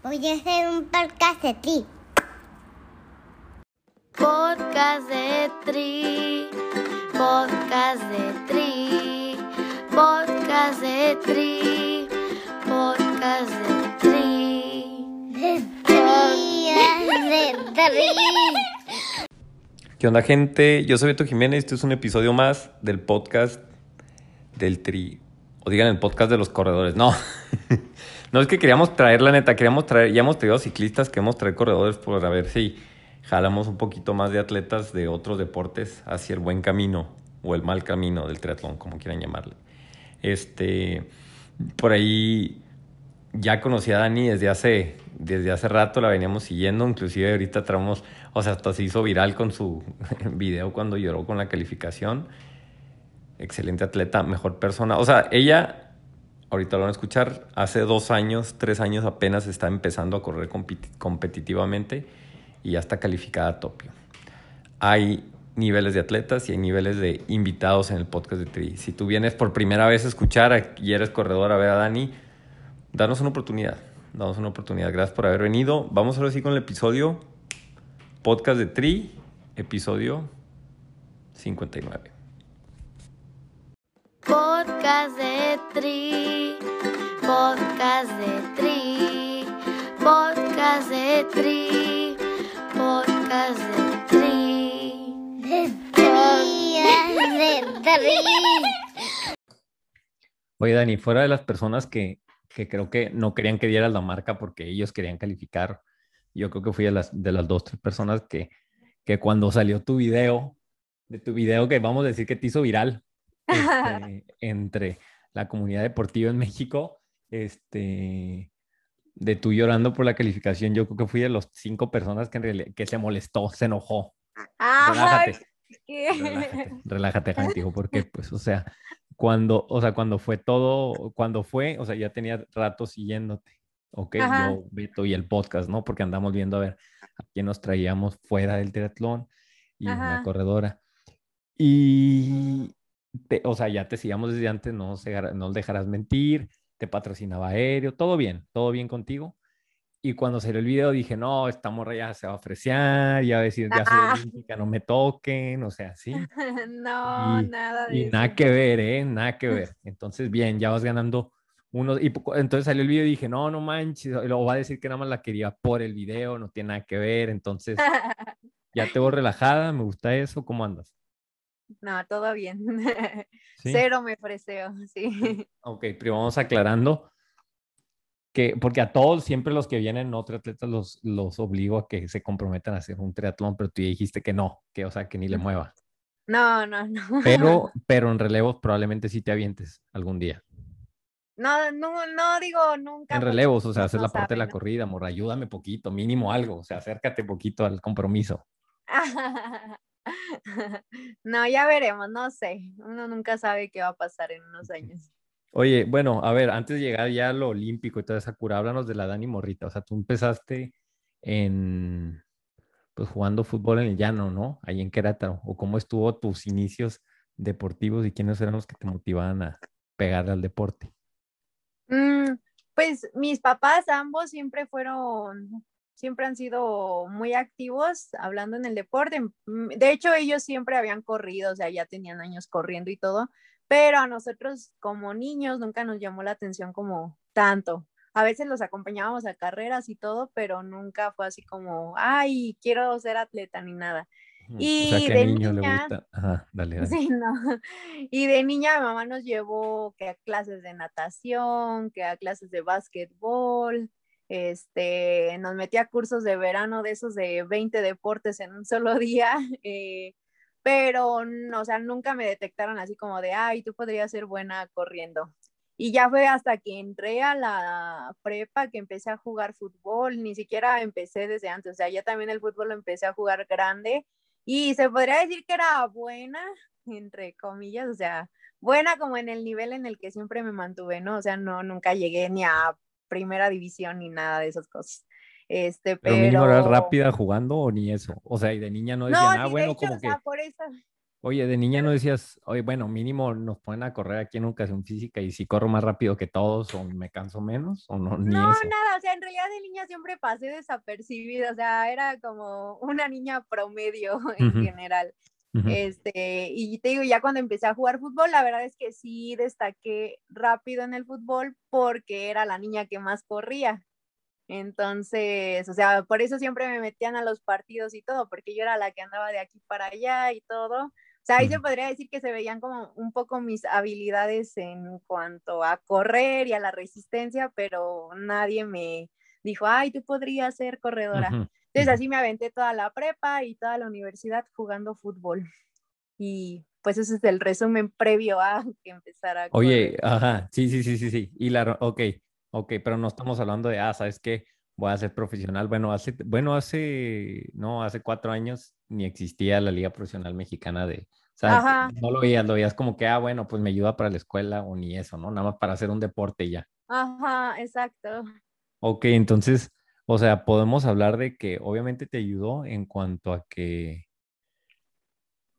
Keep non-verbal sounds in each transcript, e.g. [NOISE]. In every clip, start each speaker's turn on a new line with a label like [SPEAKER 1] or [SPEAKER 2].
[SPEAKER 1] Voy a hacer un podcast de ti.
[SPEAKER 2] Podcast de Tri, podcast de Tri, podcast de Tri, podcast de Tri.
[SPEAKER 1] De tri, de tri.
[SPEAKER 3] ¿Qué onda, gente? Yo soy Beto Jiménez. Este es un episodio más del podcast del Tri. O digan el podcast de los corredores. No. [LAUGHS] no es que queríamos traer, la neta, queríamos traer, ya hemos traído ciclistas, queremos traer corredores por a ver si jalamos un poquito más de atletas de otros deportes hacia el buen camino o el mal camino del triatlón, como quieran llamarle. Este, por ahí ya conocí a Dani desde hace, desde hace rato, la veníamos siguiendo, inclusive ahorita traemos, o sea, hasta se hizo viral con su [LAUGHS] video cuando lloró con la calificación. Excelente atleta, mejor persona. O sea, ella, ahorita lo van a escuchar, hace dos años, tres años apenas está empezando a correr competi- competitivamente y ya está calificada a Tokio. Hay niveles de atletas y hay niveles de invitados en el podcast de Tri. Si tú vienes por primera vez a escuchar y eres corredor a ver a Dani, danos una oportunidad. Danos una oportunidad. Gracias por haber venido. Vamos ahora sí con el episodio podcast de Tri, episodio 59.
[SPEAKER 2] Podcast de Tri, podcast de Tri, podcast de Tri, podcast de Tri.
[SPEAKER 1] De de.
[SPEAKER 3] Oye, Dani, fuera de las personas que, que creo que no querían que dieras la marca porque ellos querían calificar, yo creo que fui de las, de las dos, tres personas que, que cuando salió tu video, de tu video que vamos a decir que te hizo viral este, entre la comunidad deportiva en México, este, de tú llorando por la calificación, yo creo que fui de las cinco personas que, en realidad, que se molestó, se enojó.
[SPEAKER 4] Ay,
[SPEAKER 3] Relájate.
[SPEAKER 4] ¿qué?
[SPEAKER 3] Relájate, relájate, contigo, porque [LAUGHS] pues, o sea, cuando, o sea, cuando fue todo, cuando fue, o sea, ya tenía rato siguiéndote, ok,
[SPEAKER 4] Ajá.
[SPEAKER 3] yo, Beto y el podcast, ¿no? Porque andamos viendo a ver a quién nos traíamos fuera del triatlón y una
[SPEAKER 4] Ajá.
[SPEAKER 3] corredora. Y, te- o sea, ya te sigamos desde antes, no, se, no dejarás mentir, te patrocinaba aéreo, todo bien, todo bien contigo. Y cuando salió el video dije, no, esta morra ya se va a ofrecer, ya va a decir, ya soy
[SPEAKER 4] Ah.
[SPEAKER 3] olímpica, no me toquen, o sea, sí. [LAUGHS]
[SPEAKER 4] No,
[SPEAKER 3] Y-
[SPEAKER 4] nada de
[SPEAKER 3] Y
[SPEAKER 4] eso.
[SPEAKER 3] nada que ver, ¿eh? Nada que ver. [LAUGHS] Entonces, bien, ya vas ganando unos. Y entonces salió el video y dije, no, no manches. Y luego va a decir que nada más la quería por el video, no tiene nada que ver. Entonces, [LAUGHS] ya te veo relajada, me gusta eso. ¿Cómo andas?
[SPEAKER 4] No, todo bien. [LAUGHS]
[SPEAKER 3] ¿Sí?
[SPEAKER 4] Cero me freseo, [LAUGHS] sí.
[SPEAKER 3] Ok, pero vamos aclarando que, porque a todos, siempre los que vienen no triatletas, los, los obligo a que se comprometan a hacer un triatlón, pero tú ya dijiste que no, que, o sea, que ni le mueva.
[SPEAKER 4] No, no, no.
[SPEAKER 3] Pero, [LAUGHS] pero en relevos probablemente sí te avientes algún día.
[SPEAKER 4] No, no, no digo nunca.
[SPEAKER 3] En relevos, o sea,
[SPEAKER 4] uno
[SPEAKER 3] hacer
[SPEAKER 4] no
[SPEAKER 3] la parte de la
[SPEAKER 4] sabe, ¿no?
[SPEAKER 3] corrida, morra, ayúdame poquito, mínimo algo, o sea, acércate poquito al compromiso. [LAUGHS]
[SPEAKER 4] No, ya veremos, no sé. Uno nunca sabe qué va a pasar en unos años.
[SPEAKER 3] Oye, bueno, a ver, antes de llegar ya a lo olímpico y toda esa cura, háblanos de la Dani Morrita, o sea, tú empezaste en, pues jugando fútbol en el llano, ¿no? Ahí en Querétaro, o cómo estuvo tus inicios deportivos y quiénes eran los que te motivaban a pegarle al deporte.
[SPEAKER 4] Mm, pues mis papás ambos siempre fueron, siempre han sido muy activos hablando en el deporte. De hecho, ellos siempre habían corrido, o sea, ya tenían años corriendo y todo, pero a nosotros como niños nunca nos llamó la atención como tanto. A veces los acompañábamos a carreras y todo, pero nunca fue así como, ay, quiero ser atleta ni nada. Y
[SPEAKER 3] o sea, que
[SPEAKER 4] de
[SPEAKER 3] a niño le
[SPEAKER 4] niña-
[SPEAKER 3] gusta. Ajá, dale, [LAUGHS] dale.
[SPEAKER 4] Sí, no. Y de niña mi mamá nos llevó que a clases de natación, que a clases de básquetbol, este, nos metía a cursos de verano de esos de 20 deportes en un solo [LAUGHS] día, eh, pero, no, o sea, nunca me detectaron así como de, ay, tú podrías ser buena corriendo. Y ya fue hasta que entré a la prepa que empecé a jugar fútbol, ni siquiera empecé desde antes, o sea, ya también el fútbol lo empecé a jugar grande y se podría decir que era buena, entre comillas, o sea, buena como en el nivel en el que siempre me mantuve, ¿no? O sea, no, nunca llegué ni a primera división ni nada de esas cosas. Este,
[SPEAKER 3] Pero
[SPEAKER 4] pero...
[SPEAKER 3] mínimo eras rápida jugando o ni eso. O sea, y de niña no decían,
[SPEAKER 4] No,
[SPEAKER 3] ah,
[SPEAKER 4] ni
[SPEAKER 3] bueno,
[SPEAKER 4] hecho,
[SPEAKER 3] como
[SPEAKER 4] o
[SPEAKER 3] que.
[SPEAKER 4] sea, por eso,
[SPEAKER 3] Oye, de niña no decías, oye, bueno, mínimo nos ponen a correr aquí en educación física y si corro más rápido que todos o me canso menos o no, ni
[SPEAKER 4] No,
[SPEAKER 3] eso.
[SPEAKER 4] nada, o sea, en realidad de niña siempre pasé desapercibida, o sea, era como una niña promedio en
[SPEAKER 3] Ujú.
[SPEAKER 4] general.
[SPEAKER 3] Ujú.
[SPEAKER 4] Este, y te digo, ya cuando empecé a jugar fútbol, la verdad es que sí destaqué rápido en el fútbol porque era la niña que más corría. Entonces, o sea, por eso siempre me metían a los partidos y todo, porque yo era la que andaba de aquí para allá y todo. O sea, ahí se podría decir que se veían como un poco mis habilidades en cuanto a correr y a la resistencia, pero nadie me dijo, ay, tú podrías ser corredora. Entonces así me aventé toda la prepa y toda la universidad jugando fútbol. Y pues ese es el resumen previo a [LAUGHS] que empezara a
[SPEAKER 3] Oye,
[SPEAKER 4] correr.
[SPEAKER 3] ajá, sí, sí, sí, sí, sí. Y la, ok, ok, pero no estamos hablando de, ah, ¿sabes qué? Voy a ser profesional. Bueno, hace, bueno, hace, no, hace cuatro años ni existía la Liga Profesional Mexicana de, o sea,
[SPEAKER 4] Ajá.
[SPEAKER 3] no lo veías, lo veías como que, ah, bueno, pues me ayuda para la escuela o ni eso, ¿no? Nada más para hacer un deporte y ya.
[SPEAKER 4] Ajá, exacto.
[SPEAKER 3] Ok, entonces, o sea, podemos hablar de que obviamente te ayudó en cuanto a que,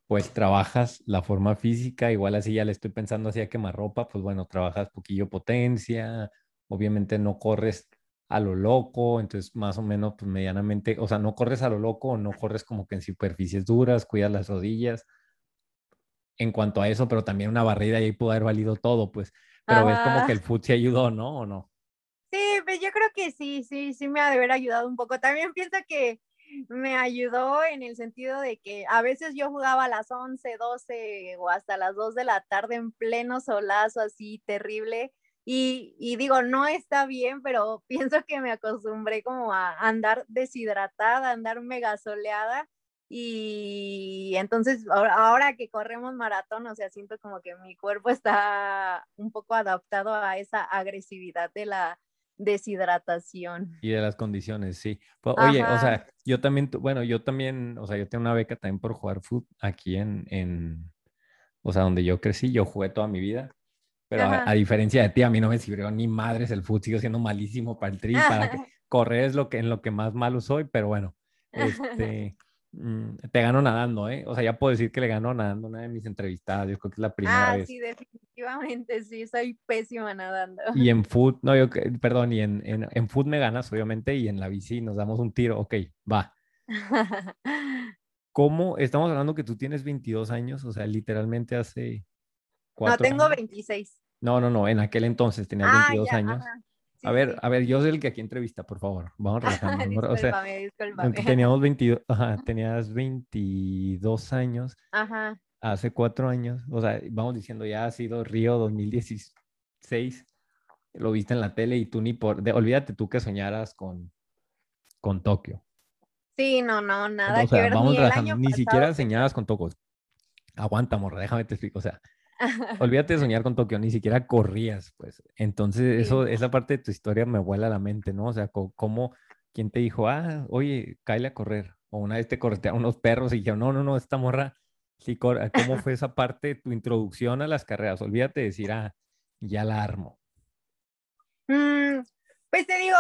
[SPEAKER 3] pues, trabajas la forma física, igual así ya le estoy pensando así a quemarropa, pues bueno, trabajas poquillo potencia, obviamente no corres a lo loco, entonces más o menos, pues medianamente, o sea, no corres a lo loco, no corres como que en superficies duras, cuidas las rodillas en cuanto a eso, pero también una barrida y ahí pudo haber valido todo, pues, pero ves como que el foot sí ayudó, ¿no? ¿O no?
[SPEAKER 4] Pues yo creo que sí, sí, sí me ha de haber ayudado un poco. También pienso que me ayudó en el sentido de que a veces yo jugaba a las 11, 12 o hasta las 2 de la tarde en pleno solazo así terrible. Y, y digo, no está bien, pero [LAUGHS] pienso que me acostumbré como a andar deshidratada, a andar mega soleada. Y entonces ahora que corremos maratón, o sea, siento como que mi cuerpo está un poco adaptado a esa agresividad de la deshidratación.
[SPEAKER 3] Y de las condiciones, sí. Pues, oye, o sea, yo también, bueno, yo también, o sea, yo tengo una beca también por jugar fútbol aquí en, en, o sea, donde yo crecí, yo jugué toda mi vida, pero a, a diferencia de ti, a mí no me sirvió ni madres el fútbol, sigo siendo malísimo para el tri, para que [LAUGHS] correr es lo que, en lo que más malo soy, pero bueno, [LAUGHS] este, te gano nadando, ¿eh? O sea, ya puedo decir que le gano nadando una de mis entrevistadas, yo creo que es la primera
[SPEAKER 4] Ah,
[SPEAKER 3] vez.
[SPEAKER 4] sí, definitivamente, sí, soy pésima nadando.
[SPEAKER 3] Y en [LAUGHS] foot, no, yo, perdón, y en, en, en foot me ganas, obviamente, y en la bici nos damos un tiro, ok, va. [LAUGHS] ¿Cómo? Estamos hablando que tú tienes 22 años, o sea, literalmente hace
[SPEAKER 4] No,
[SPEAKER 3] cuatro
[SPEAKER 4] tengo
[SPEAKER 3] años.
[SPEAKER 4] 26.
[SPEAKER 3] No, no, no, en aquel entonces tenías
[SPEAKER 4] Ah,
[SPEAKER 3] 22
[SPEAKER 4] ya,
[SPEAKER 3] años.
[SPEAKER 4] ajá. Sí,
[SPEAKER 3] A ver,
[SPEAKER 4] sí.
[SPEAKER 3] a ver, yo soy el que aquí entrevista, por favor. Vamos [LAUGHS] relajando. O sea,
[SPEAKER 4] Discúlpame, discúlpame.
[SPEAKER 3] teníamos 22, [LAUGHS] ajá, tenías 22 años,
[SPEAKER 4] Ajá.
[SPEAKER 3] hace cuatro años, o sea, vamos diciendo, ya ha sido Río 2016, lo viste en la tele y tú ni por, de- olvídate tú que soñaras con, con Tokio.
[SPEAKER 4] Sí, no, no, nada
[SPEAKER 3] O
[SPEAKER 4] que
[SPEAKER 3] sea,
[SPEAKER 4] ver.
[SPEAKER 3] vamos
[SPEAKER 4] Ni el año
[SPEAKER 3] ni
[SPEAKER 4] pasado
[SPEAKER 3] siquiera soñabas con Tokio. Aguanta, morra, déjame te explico. O sea, [LAUGHS] olvídate de soñar con Tokio, ni siquiera corrías, pues. Entonces,
[SPEAKER 4] Sí,
[SPEAKER 3] eso, esa parte de tu historia me vuela a la mente, ¿no? O sea, cómo, quién te dijo, ah, oye, cáele a correr. O una vez te corretearon unos perros y dijeron, no, no, no, esta morra, sí. ¿Cómo fue esa parte, tu introducción a las carreras? Olvídate de decir, ah, ya la armo.
[SPEAKER 4] Mm, pues te digo,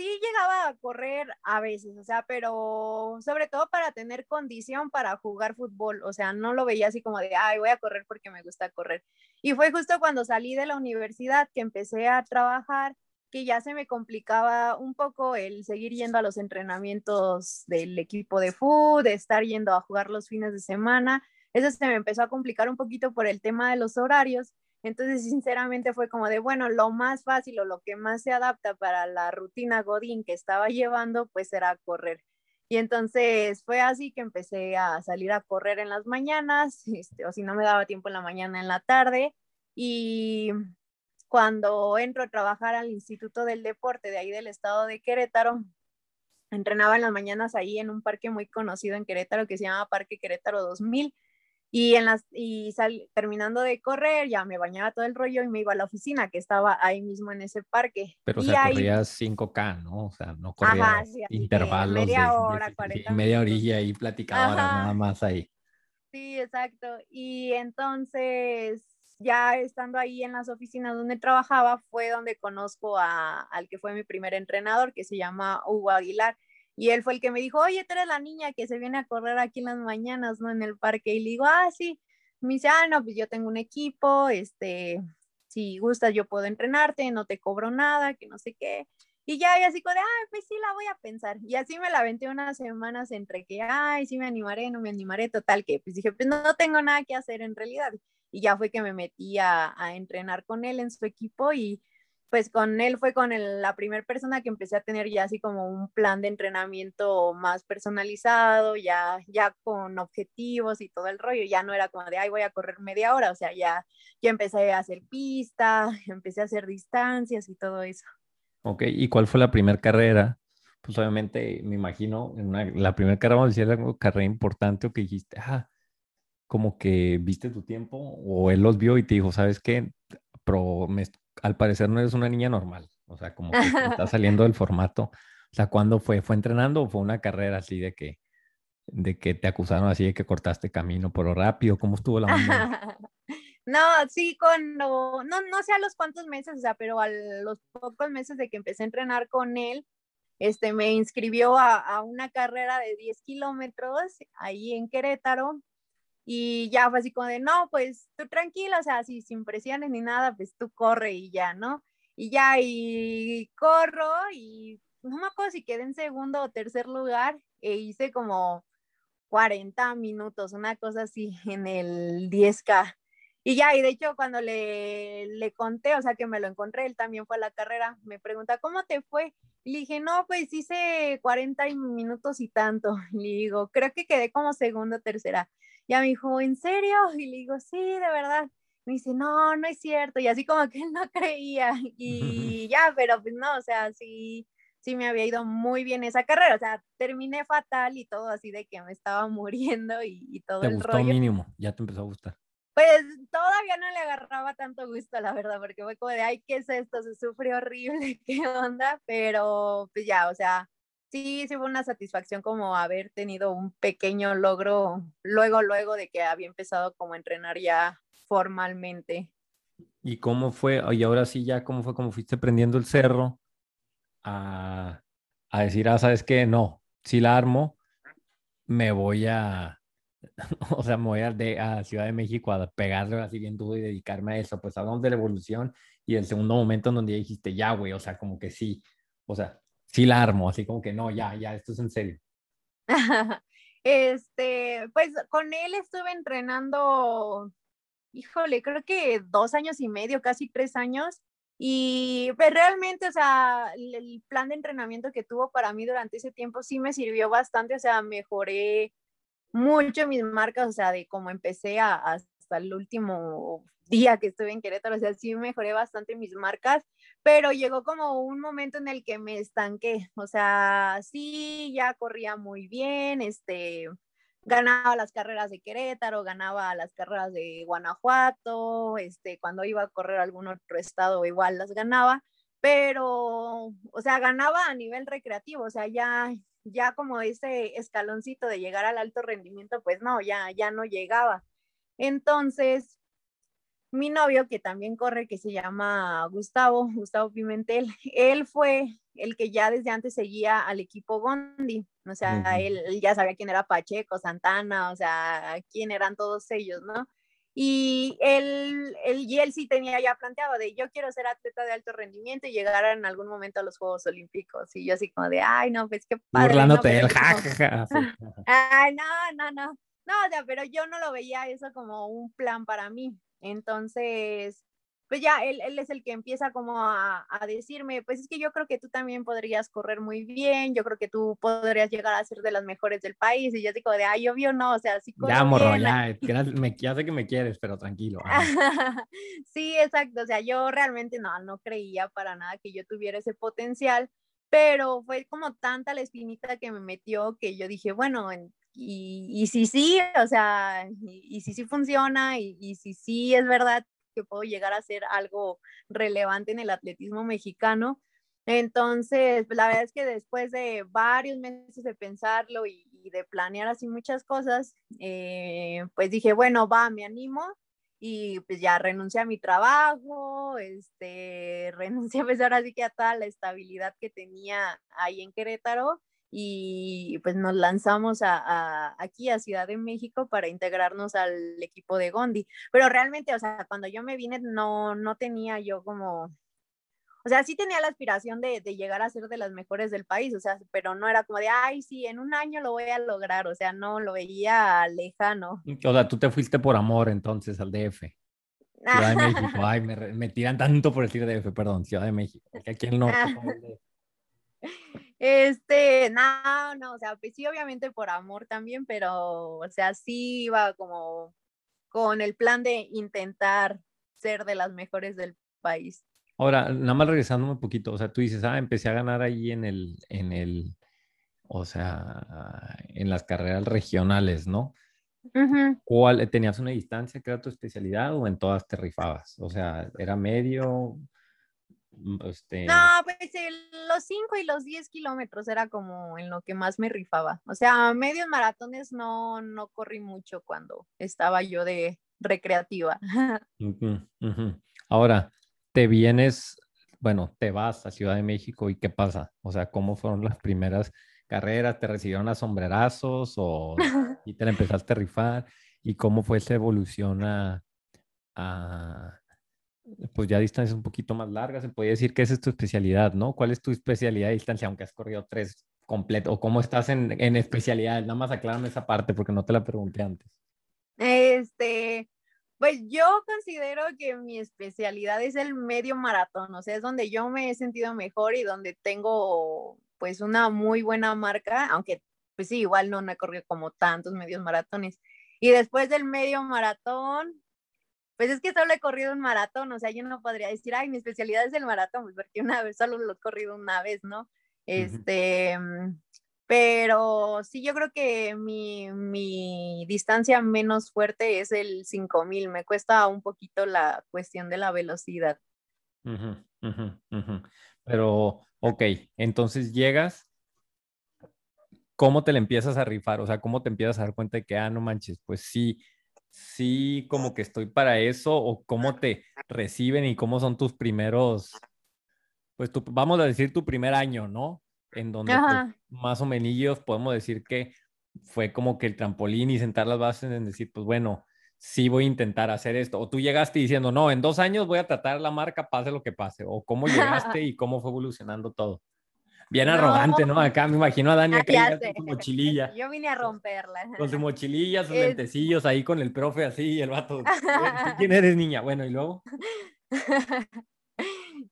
[SPEAKER 4] sí llegaba a correr a veces, o sea, pero sobre todo para tener condición para jugar fútbol, o sea, no lo veía así como de, ay, voy a correr porque me gusta correr. Y fue justo cuando salí de la universidad que empecé a trabajar, que ya se me complicaba un poco el seguir yendo a los entrenamientos del equipo de fútbol, de estar yendo a jugar los fines de semana. Eso se me empezó a complicar un poquito por el tema de los horarios. Entonces, sinceramente fue como de, bueno, lo más fácil o lo que más se adapta para la rutina Godín que estaba llevando, pues era correr. Y entonces fue así que empecé a salir a correr en las mañanas, este, o si no me daba tiempo en la mañana, en la tarde. Y cuando entro a trabajar al Instituto del Deporte de ahí del estado de Querétaro, entrenaba en las mañanas ahí en un parque muy conocido en Querétaro que se llama Parque Querétaro 2000 y, en las, y sal, terminando de correr, ya me bañaba todo el rollo y me iba a la oficina que estaba ahí mismo en ese parque.
[SPEAKER 3] Pero, o
[SPEAKER 4] y
[SPEAKER 3] sea,
[SPEAKER 4] ahí,
[SPEAKER 3] corrías 5K, ¿no? O sea, no corrías
[SPEAKER 4] sí,
[SPEAKER 3] intervalos
[SPEAKER 4] media
[SPEAKER 3] de,
[SPEAKER 4] hora,
[SPEAKER 3] de-
[SPEAKER 4] 40
[SPEAKER 3] sí, media orilla y platicadoras,
[SPEAKER 4] Ajá.
[SPEAKER 3] nada más ahí.
[SPEAKER 4] Sí, exacto. Y entonces, ya estando ahí en las oficinas donde trabajaba, fue donde conozco a, al que fue mi primer entrenador, que se llama Hugo Aguilar. Y él fue el que me dijo, oye, tú eres la niña que se viene a correr aquí en las mañanas, ¿no? En el parque. Y le digo, ah, sí. Me dice, ah, no, pues yo tengo un equipo, este, si gustas yo puedo entrenarte, no te cobro nada, que no sé qué. Y ya, y así como de, ay, pues sí, la voy a pensar. Y así me la aventé unas semanas entre que, ay, sí me animaré, no me animaré, total, que pues dije, pues no, no tengo nada que hacer en realidad. Y ya fue que me metí a, a entrenar con él en su equipo y pues con él fue con el, la primera persona que empecé a tener ya así como un plan de entrenamiento más personalizado, ya, ya con objetivos y todo el rollo, ya no era como de, ay, voy a correr media hora, o sea, ya, ya empecé a hacer pista, [LAUGHS] empecé a hacer distancias y todo eso.
[SPEAKER 3] Ok, ¿y cuál fue la primera carrera? Pues obviamente, me imagino, la primera carrera, vamos a decir, una carrera importante o que dijiste, ah, como que viste tu tiempo o él los vio y te dijo, ¿sabes qué? Pero me, al parecer no eres una niña normal, o sea, como que está [LAUGHS] saliendo del formato. O sea, ¿cuándo fue? ¿Fue entrenando o fue una carrera así de que, de que te acusaron así de que cortaste camino por lo rápido? ¿Cómo estuvo la onda? [LAUGHS]
[SPEAKER 4] No, sí, cuando, no, no sé a los cuántos meses, o sea, pero a los pocos meses de que empecé a entrenar con él, este, me inscribió a, a una carrera de 10 kilómetros ahí en Querétaro y ya fue así como de, no, pues tú tranquila, o sea, así sin presiones ni nada, pues tú corre y ya, ¿no? Y ya, y corro y no me acuerdo si quedé en segundo o tercer lugar e hice como 40 minutos, una cosa así [LAUGHS] en el 10K. Y ya, y de hecho cuando le, le conté, o sea que me lo encontré, él también fue a la carrera, me pregunta, ¿cómo te fue? Y le dije, no, pues hice 40 minutos y tanto. [LAUGHS] Y digo, creo que quedé como segunda o tercera. Ya me dijo, ¿en serio? [LAUGHS] Y le digo, sí, de verdad. Me dice, no, no es cierto. Y así como que él no [LAUGHS] creía. Y [LAUGHS] ya, pero pues no, o sea, sí, sí me había ido muy bien esa carrera. O sea, terminé fatal y todo así de que me estaba muriendo y, y todo
[SPEAKER 3] te
[SPEAKER 4] el
[SPEAKER 3] gustó
[SPEAKER 4] rollo.
[SPEAKER 3] mínimo, ya te empezó a gustar.
[SPEAKER 4] Pues todavía no le agarraba tanto gusto, la verdad, porque fue como de, ay, ¿qué es esto? Se sufre horrible, ¿qué onda? Pero pues ya, o sea, sí, sí fue una satisfacción como haber tenido un pequeño logro luego, luego de que había empezado como a entrenar ya formalmente.
[SPEAKER 3] ¿Y cómo fue? Y ahora sí, ya, ¿cómo fue? ¿Cómo fuiste prendiendo el cerro a, a decir, ah, sabes qué? No, si la armo, me voy a, [LAUGHS] o sea, me voy a, de, a Ciudad de México a pegarle así bien duro y dedicarme a eso. Pues hablamos de la evolución y el segundo momento en donde dijiste, ya, güey, o sea, como que sí, o sea, sí la armo, así como que no, ya, ya, esto es en serio. [LAUGHS]
[SPEAKER 4] este, pues con él estuve entrenando, híjole, creo que dos años y medio, casi tres años. Y pues realmente, o sea, el, plan de entrenamiento que tuvo para mí durante ese tiempo sí me sirvió bastante, o sea, mejoré mucho mis marcas, o sea, de cómo empecé a, hasta el último día que estuve en Querétaro, o sea, sí mejoré bastante mis marcas, pero llegó como un momento en el que me estanqué, o sea, sí, ya corría muy bien, este, ganaba las carreras de Querétaro, ganaba las carreras de Guanajuato, este, cuando iba a correr a algún otro estado igual las ganaba, pero, o sea, ganaba a nivel recreativo, o sea, ya, ya como ese escaloncito de llegar al alto rendimiento, pues no, ya, ya no llegaba. Entonces, mi novio, que también corre, que se llama Gustavo, [LAUGHS] Gustavo Pimentel, él fue el que ya desde antes seguía al equipo Gondi, o sea, uh -huh. él, él, ya sabía quién era Pacheco, Santana, o sea, quién eran todos ellos, ¿no? Y él, él, y él sí tenía ya planteado de yo quiero ser atleta de alto rendimiento y llegar en algún momento a los Juegos Olímpicos. Y yo así como de, ay, no, pues qué padre.
[SPEAKER 3] Burlándote
[SPEAKER 4] no,
[SPEAKER 3] el jajaja.
[SPEAKER 4] Ay, no, no, no. No, o sea, pero yo no lo veía eso como un plan para mí. Entonces, pues ya él, él, es el que empieza como a, a, decirme, pues es que yo creo que tú también podrías correr muy bien, yo creo que tú podrías llegar a ser de las mejores del país, y yo digo de, ay, obvio no, o sea, sí
[SPEAKER 3] Ya, morro, ya, [LAUGHS] me, ya sé que me quieres, pero tranquilo. [LAUGHS]
[SPEAKER 4] sí, exacto, o sea, yo realmente no, no creía para nada que yo tuviera ese potencial, pero fue como tanta la espinita que me metió que yo dije, bueno, y, y si sí, o sea, y, y si sí funciona, y, y si sí es verdad que puedo llegar a ser algo relevante en el atletismo mexicano. Entonces, la verdad es que después de varios meses de pensarlo y, y de planear así muchas cosas, eh, pues dije, bueno, va, me animo y pues ya renuncié a mi trabajo, este, [LAUGHS] renuncié pues ahora sí que a toda la estabilidad que tenía ahí en Querétaro y pues nos lanzamos a, a, aquí a Ciudad de México para integrarnos al equipo de Gondi. Pero realmente, o sea, cuando yo me vine no, no tenía yo como, o sea, sí tenía la aspiración de, de, llegar a ser de las mejores del país, o sea, pero no era como de, ay, sí, en un año lo voy a lograr, o sea, no, lo veía lejano.
[SPEAKER 3] O sea, tú te fuiste por amor entonces al DF. Ciudad de México, [LAUGHS] ay, me, me tiran tanto por decir DF, perdón, Ciudad de México, aquí en el norte. [LAUGHS]
[SPEAKER 4] Este, no, no, o sea, pues sí, obviamente por amor también, pero, o sea, sí iba como con el plan de intentar ser de las mejores del país.
[SPEAKER 3] Ahora, nada más regresándome un poquito, o sea, tú dices, ah, empecé a ganar ahí en el, en el, o sea, en las carreras regionales, ¿no?
[SPEAKER 4] Ujú.
[SPEAKER 3] ¿Cuál, tenías una distancia que era tu especialidad o en todas te rifabas? O sea, ¿era medio? Este,
[SPEAKER 4] No, pues el- los 5 y los 10 kilómetros era como en lo que más me rifaba. O sea, medios maratones no, no corrí mucho cuando estaba yo de recreativa. [LAUGHS]
[SPEAKER 3] Ahora, te vienes, bueno, te vas a Ciudad de México y ¿qué pasa? O sea, ¿cómo fueron las primeras carreras? ¿Te recibieron a sombrerazos o [LAUGHS] y te la empezaste a rifar? ¿Y cómo fue esa evolución a, a, pues ya distancias un poquito más largas? Se podría decir que esa es tu especialidad, ¿no? ¿Cuál es tu especialidad de distancia, aunque has corrido tres completos? ¿O cómo estás en, en especialidad? Nada más aclárame esa parte porque no te la pregunté antes.
[SPEAKER 4] Este, pues yo considero que mi especialidad es el medio maratón, o sea, es donde yo me he sentido mejor y donde tengo pues una muy buena marca, aunque pues sí, igual no, no he corrido como tantos medios maratones. Y después del medio maratón, pues es que solo he corrido un maratón, o sea, yo no podría decir, ay, mi especialidad es el maratón, pues porque una vez, solo lo he corrido una vez, ¿no? Este, mm, pero sí, yo creo que mi, mi distancia menos fuerte es el 5000. Me cuesta un poquito la cuestión de la velocidad.
[SPEAKER 3] Ujú, ujú, ujú. Pero, ok, entonces llegas, ¿cómo te le empiezas a rifar? O sea, ¿cómo te empiezas a dar cuenta de que, ah, no manches, pues sí, sí, como que estoy para eso, o cómo te reciben y cómo son tus primeros, pues tu, vamos a decir tu primer año, ¿no? En donde pues, más o menos podemos decir que fue como que el trampolín y sentar las bases en decir, pues bueno, sí voy a intentar hacer esto. O tú llegaste diciendo, no, en dos años voy a tratar la marca, pase lo que pase. O cómo [LAUGHS] llegaste y cómo fue evolucionando todo. Bien
[SPEAKER 4] No.
[SPEAKER 3] arrogante, ¿no? Acá me imagino a Dani
[SPEAKER 4] Ah,
[SPEAKER 3] acá con su mochililla, [LAUGHS]
[SPEAKER 4] Yo vine a romperla.
[SPEAKER 3] con su mochililla, sus
[SPEAKER 4] Es-
[SPEAKER 3] lentecillos ahí con el profe así y el vato. [LAUGHS] "¿Tú ¿Quién eres, niña? Bueno, y luego. [LAUGHS]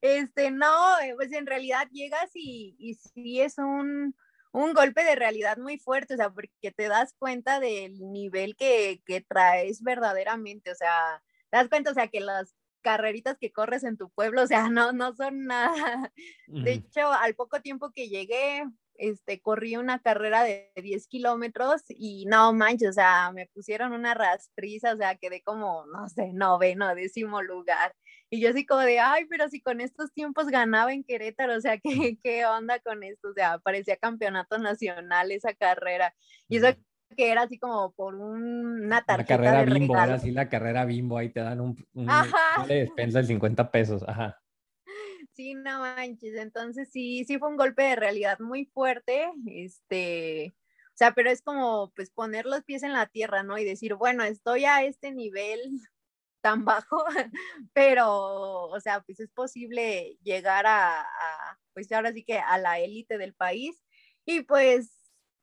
[SPEAKER 4] Este, no, eh, pues en realidad llegas y, y sí es un, un golpe de realidad muy fuerte, o sea, porque te das cuenta del nivel que, que traes verdaderamente, o sea, te das cuenta, o sea, que las carreritas que corres en tu pueblo, o sea, no, no son nada. De hecho, al poco tiempo que llegué, este, corrí una carrera de 10 kilómetros y no manches, o sea, me pusieron una rastriza, o sea, quedé como, no sé, noveno, décimo lugar. Y yo así como de, ay, pero si con estos tiempos ganaba en Querétaro, o sea, ¿qué, qué onda con esto? O sea, parecía campeonato nacional esa carrera. Y eso. Que era así como por un- una
[SPEAKER 3] La
[SPEAKER 4] tarjeta
[SPEAKER 3] carrera
[SPEAKER 4] de
[SPEAKER 3] bimbo, era así la carrera bimbo, ahí te dan un,
[SPEAKER 4] Ajá.
[SPEAKER 3] despensa de 50 pesos, ajá. [LAUGHS]
[SPEAKER 4] Sí, no manches. Entonces sí, sí fue un golpe de realidad muy fuerte. Este, o sea, pero es como pues poner los pies en la tierra, ¿no? Y decir, bueno, estoy a este nivel [LAUGHS] tan bajo, [LAUGHS] pero, o sea, pues es posible llegar a, a, pues ahora sí que a la élite del país. Y pues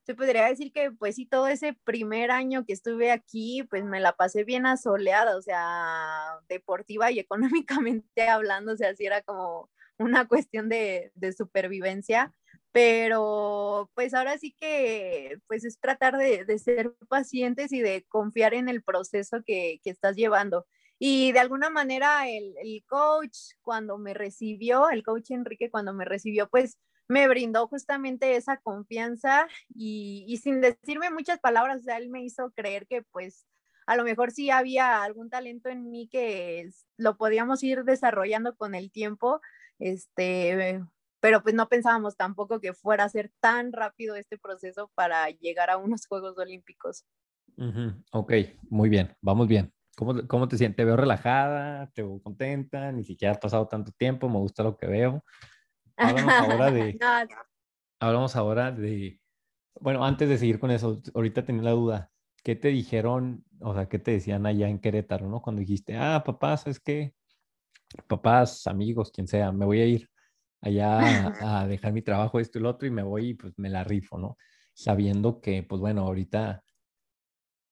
[SPEAKER 4] se podría decir que pues sí, todo ese primer año que estuve aquí, pues me la pasé bien asoleada, o sea, deportiva y [LAUGHS] económicamente hablando, o sea, sí era como una cuestión de, de supervivencia, pero pues ahora sí que pues es tratar de, de ser pacientes y de confiar en el proceso que, que estás llevando. Y de alguna manera el, el coach cuando me recibió, el coach Enrique cuando me recibió, pues me brindó justamente esa confianza y, y, sin decirme muchas palabras, o él me hizo creer que pues a lo mejor sí había algún talento en mí que lo podíamos ir desarrollando con el tiempo, este, pero pues no pensábamos tampoco que fuera a ser tan rápido este proceso para llegar a unos Juegos Olímpicos.
[SPEAKER 3] Uh. Ok, muy bien, vamos bien. ¿Cómo, ¿Cómo, te sientes? ¿Te veo relajada? ¿Te veo contenta? Ni siquiera ha pasado tanto tiempo, me gusta lo que veo. Hablamos ahora de, [LAUGHS]
[SPEAKER 4] no.
[SPEAKER 3] hablamos ahora de, Bueno, antes de seguir con eso, ahorita tenía la duda. ¿Qué te dijeron, o sea, qué te decían allá en Querétaro, ¿no? Cuando dijiste, ah, papá, ¿sabes qué? Papás, amigos, quien sea, me voy a ir allá a, [LAUGHS] dejar mi trabajo, esto y lo otro, y me voy y pues me la rifo, ¿no? Sabiendo que, pues bueno, ahorita,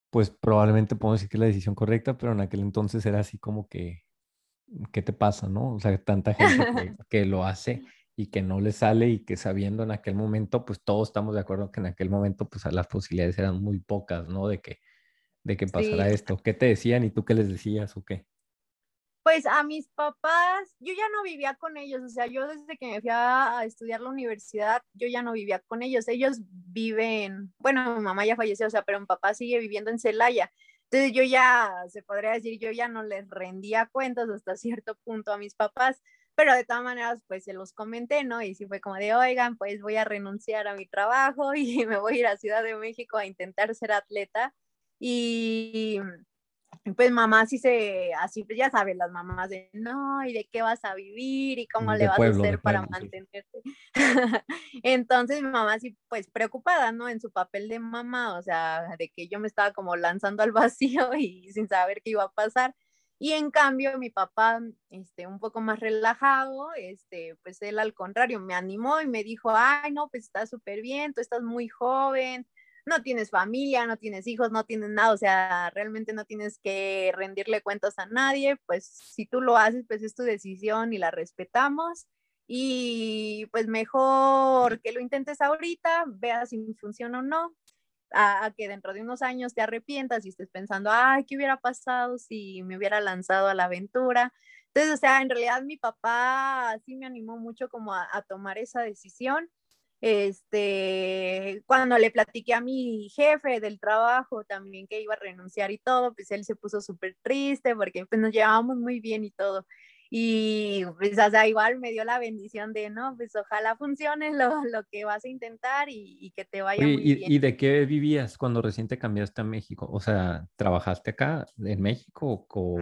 [SPEAKER 3] pues probablemente puedo decir que es la decisión correcta, pero en aquel entonces era así como que, ¿qué te pasa, no? O sea, tanta gente que, [LAUGHS] que lo hace y que no le sale y que sabiendo en aquel momento, pues todos estamos de acuerdo que en aquel momento, pues las posibilidades eran muy pocas, ¿no? De que, de que pasara
[SPEAKER 4] Sí.
[SPEAKER 3] esto. ¿Qué te decían y tú qué les decías o qué?
[SPEAKER 4] Pues a mis papás, yo ya no vivía con ellos, o sea, yo desde que me fui a, a estudiar la universidad, yo ya no vivía con ellos. Ellos viven, bueno, mi mamá ya falleció, o sea, pero mi papá sigue viviendo en Celaya. Entonces yo ya, se podría decir, yo ya no les rendía cuentas hasta cierto punto a mis papás, pero de todas maneras, pues se los comenté, ¿no? Y sí fue como de, oigan, pues voy a renunciar a mi trabajo [LAUGHS] y me voy a ir a Ciudad de México a intentar ser atleta. Y pues mamá sí se, así pues ya sabes, las mamás de, no, ¿y de qué vas a vivir? ¿Y cómo
[SPEAKER 3] De
[SPEAKER 4] le vas
[SPEAKER 3] pueblo,
[SPEAKER 4] a hacer para
[SPEAKER 3] pueblo, sí.
[SPEAKER 4] mantenerte? [LAUGHS] Entonces mi mamá sí, pues preocupada, ¿no? En su papel de mamá, o sea, de que yo me estaba como lanzando al vacío [LAUGHS] y sin saber qué iba a pasar. Y en cambio, mi papá, este, un poco más relajado, este, pues él al contrario, me animó y me dijo, ay, no, pues estás súper bien, tú estás muy joven, no tienes familia, no tienes hijos, no tienes nada, o sea, realmente no tienes que rendirle cuentas a nadie, pues si tú lo haces, pues es tu decisión y la respetamos. Y pues mejor que lo intentes ahorita, veas si funciona o no, a, que dentro de unos años te arrepientas y estés pensando, ay, ¿qué hubiera pasado si me hubiera lanzado a la aventura? Entonces, o sea, en realidad mi papá sí me animó mucho como a, a tomar esa decisión. Este, cuando le platiqué a mi jefe del trabajo también que iba a renunciar y todo, pues él se puso súper triste porque pues nos llevábamos muy bien y todo. Y pues, o sea, igual me dio la bendición de, no, pues ojalá funcione lo, lo que vas a intentar y, y que te vaya
[SPEAKER 3] Oye,
[SPEAKER 4] muy
[SPEAKER 3] ¿y,
[SPEAKER 4] bien.
[SPEAKER 3] y de qué vivías cuando recién te cambiaste a México? O sea, ¿trabajaste acá en México o,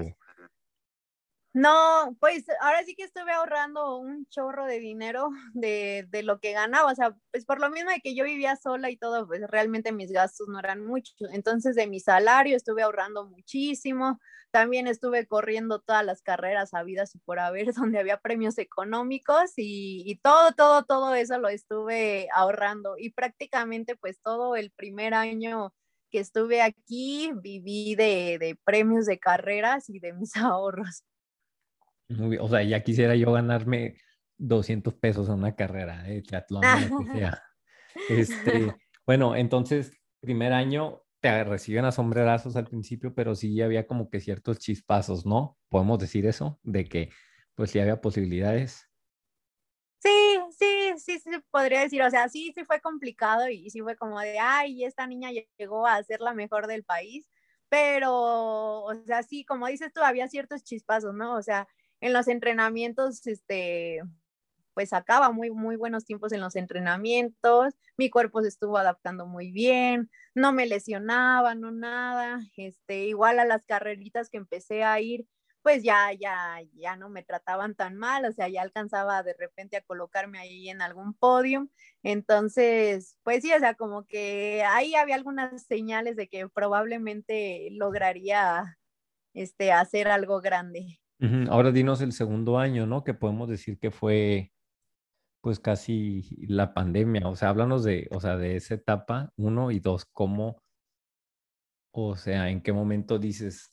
[SPEAKER 4] No, pues ahora sí que estuve ahorrando un chorro de dinero [LAUGHS] de, de, lo que ganaba, o sea, pues por lo mismo de que yo vivía sola y todo, pues realmente mis gastos no eran muchos. Entonces de mi salario estuve ahorrando muchísimo. También estuve corriendo todas las carreras habidas y por haber [LAUGHS] donde había premios económicos y, y todo, todo, todo eso lo estuve ahorrando. Y prácticamente pues todo el primer año que estuve aquí viví de, de premios de carreras y de mis [LAUGHS] ahorros.
[SPEAKER 3] Muy, o sea, ya quisiera yo ganarme 200 pesos en una carrera de triatlón, lo que sea. Este, [LAUGHS] bueno, entonces, primer año te reciben a sombrerazos al principio, pero sí había como que ciertos chispazos, ¿no? Podemos decir eso, de que pues sí había posibilidades.
[SPEAKER 4] Sí, sí, sí, sí, podría decir, o sea, sí, sí fue complicado y sí fue como de, ay, esta niña llegó a ser la mejor del país, pero, o sea, sí, como dices tú, había ciertos chispazos, ¿no? O sea, en los entrenamientos, este, pues sacaba muy, muy buenos tiempos en los entrenamientos, mi cuerpo se estuvo adaptando muy bien, no me lesionaba, no nada, este, igual a las carreritas que empecé a ir, pues ya, ya, ya no me trataban tan mal, o sea, ya alcanzaba de repente a colocarme ahí en algún podio, entonces, pues sí, o sea, como que ahí había algunas señales de que probablemente lograría, este, hacer algo grande.
[SPEAKER 3] Ahora dinos el segundo año, ¿no? Que podemos decir que fue pues casi la pandemia. O sea, háblanos de, o sea, de esa etapa, uno y dos, cómo, o sea, en qué momento dices,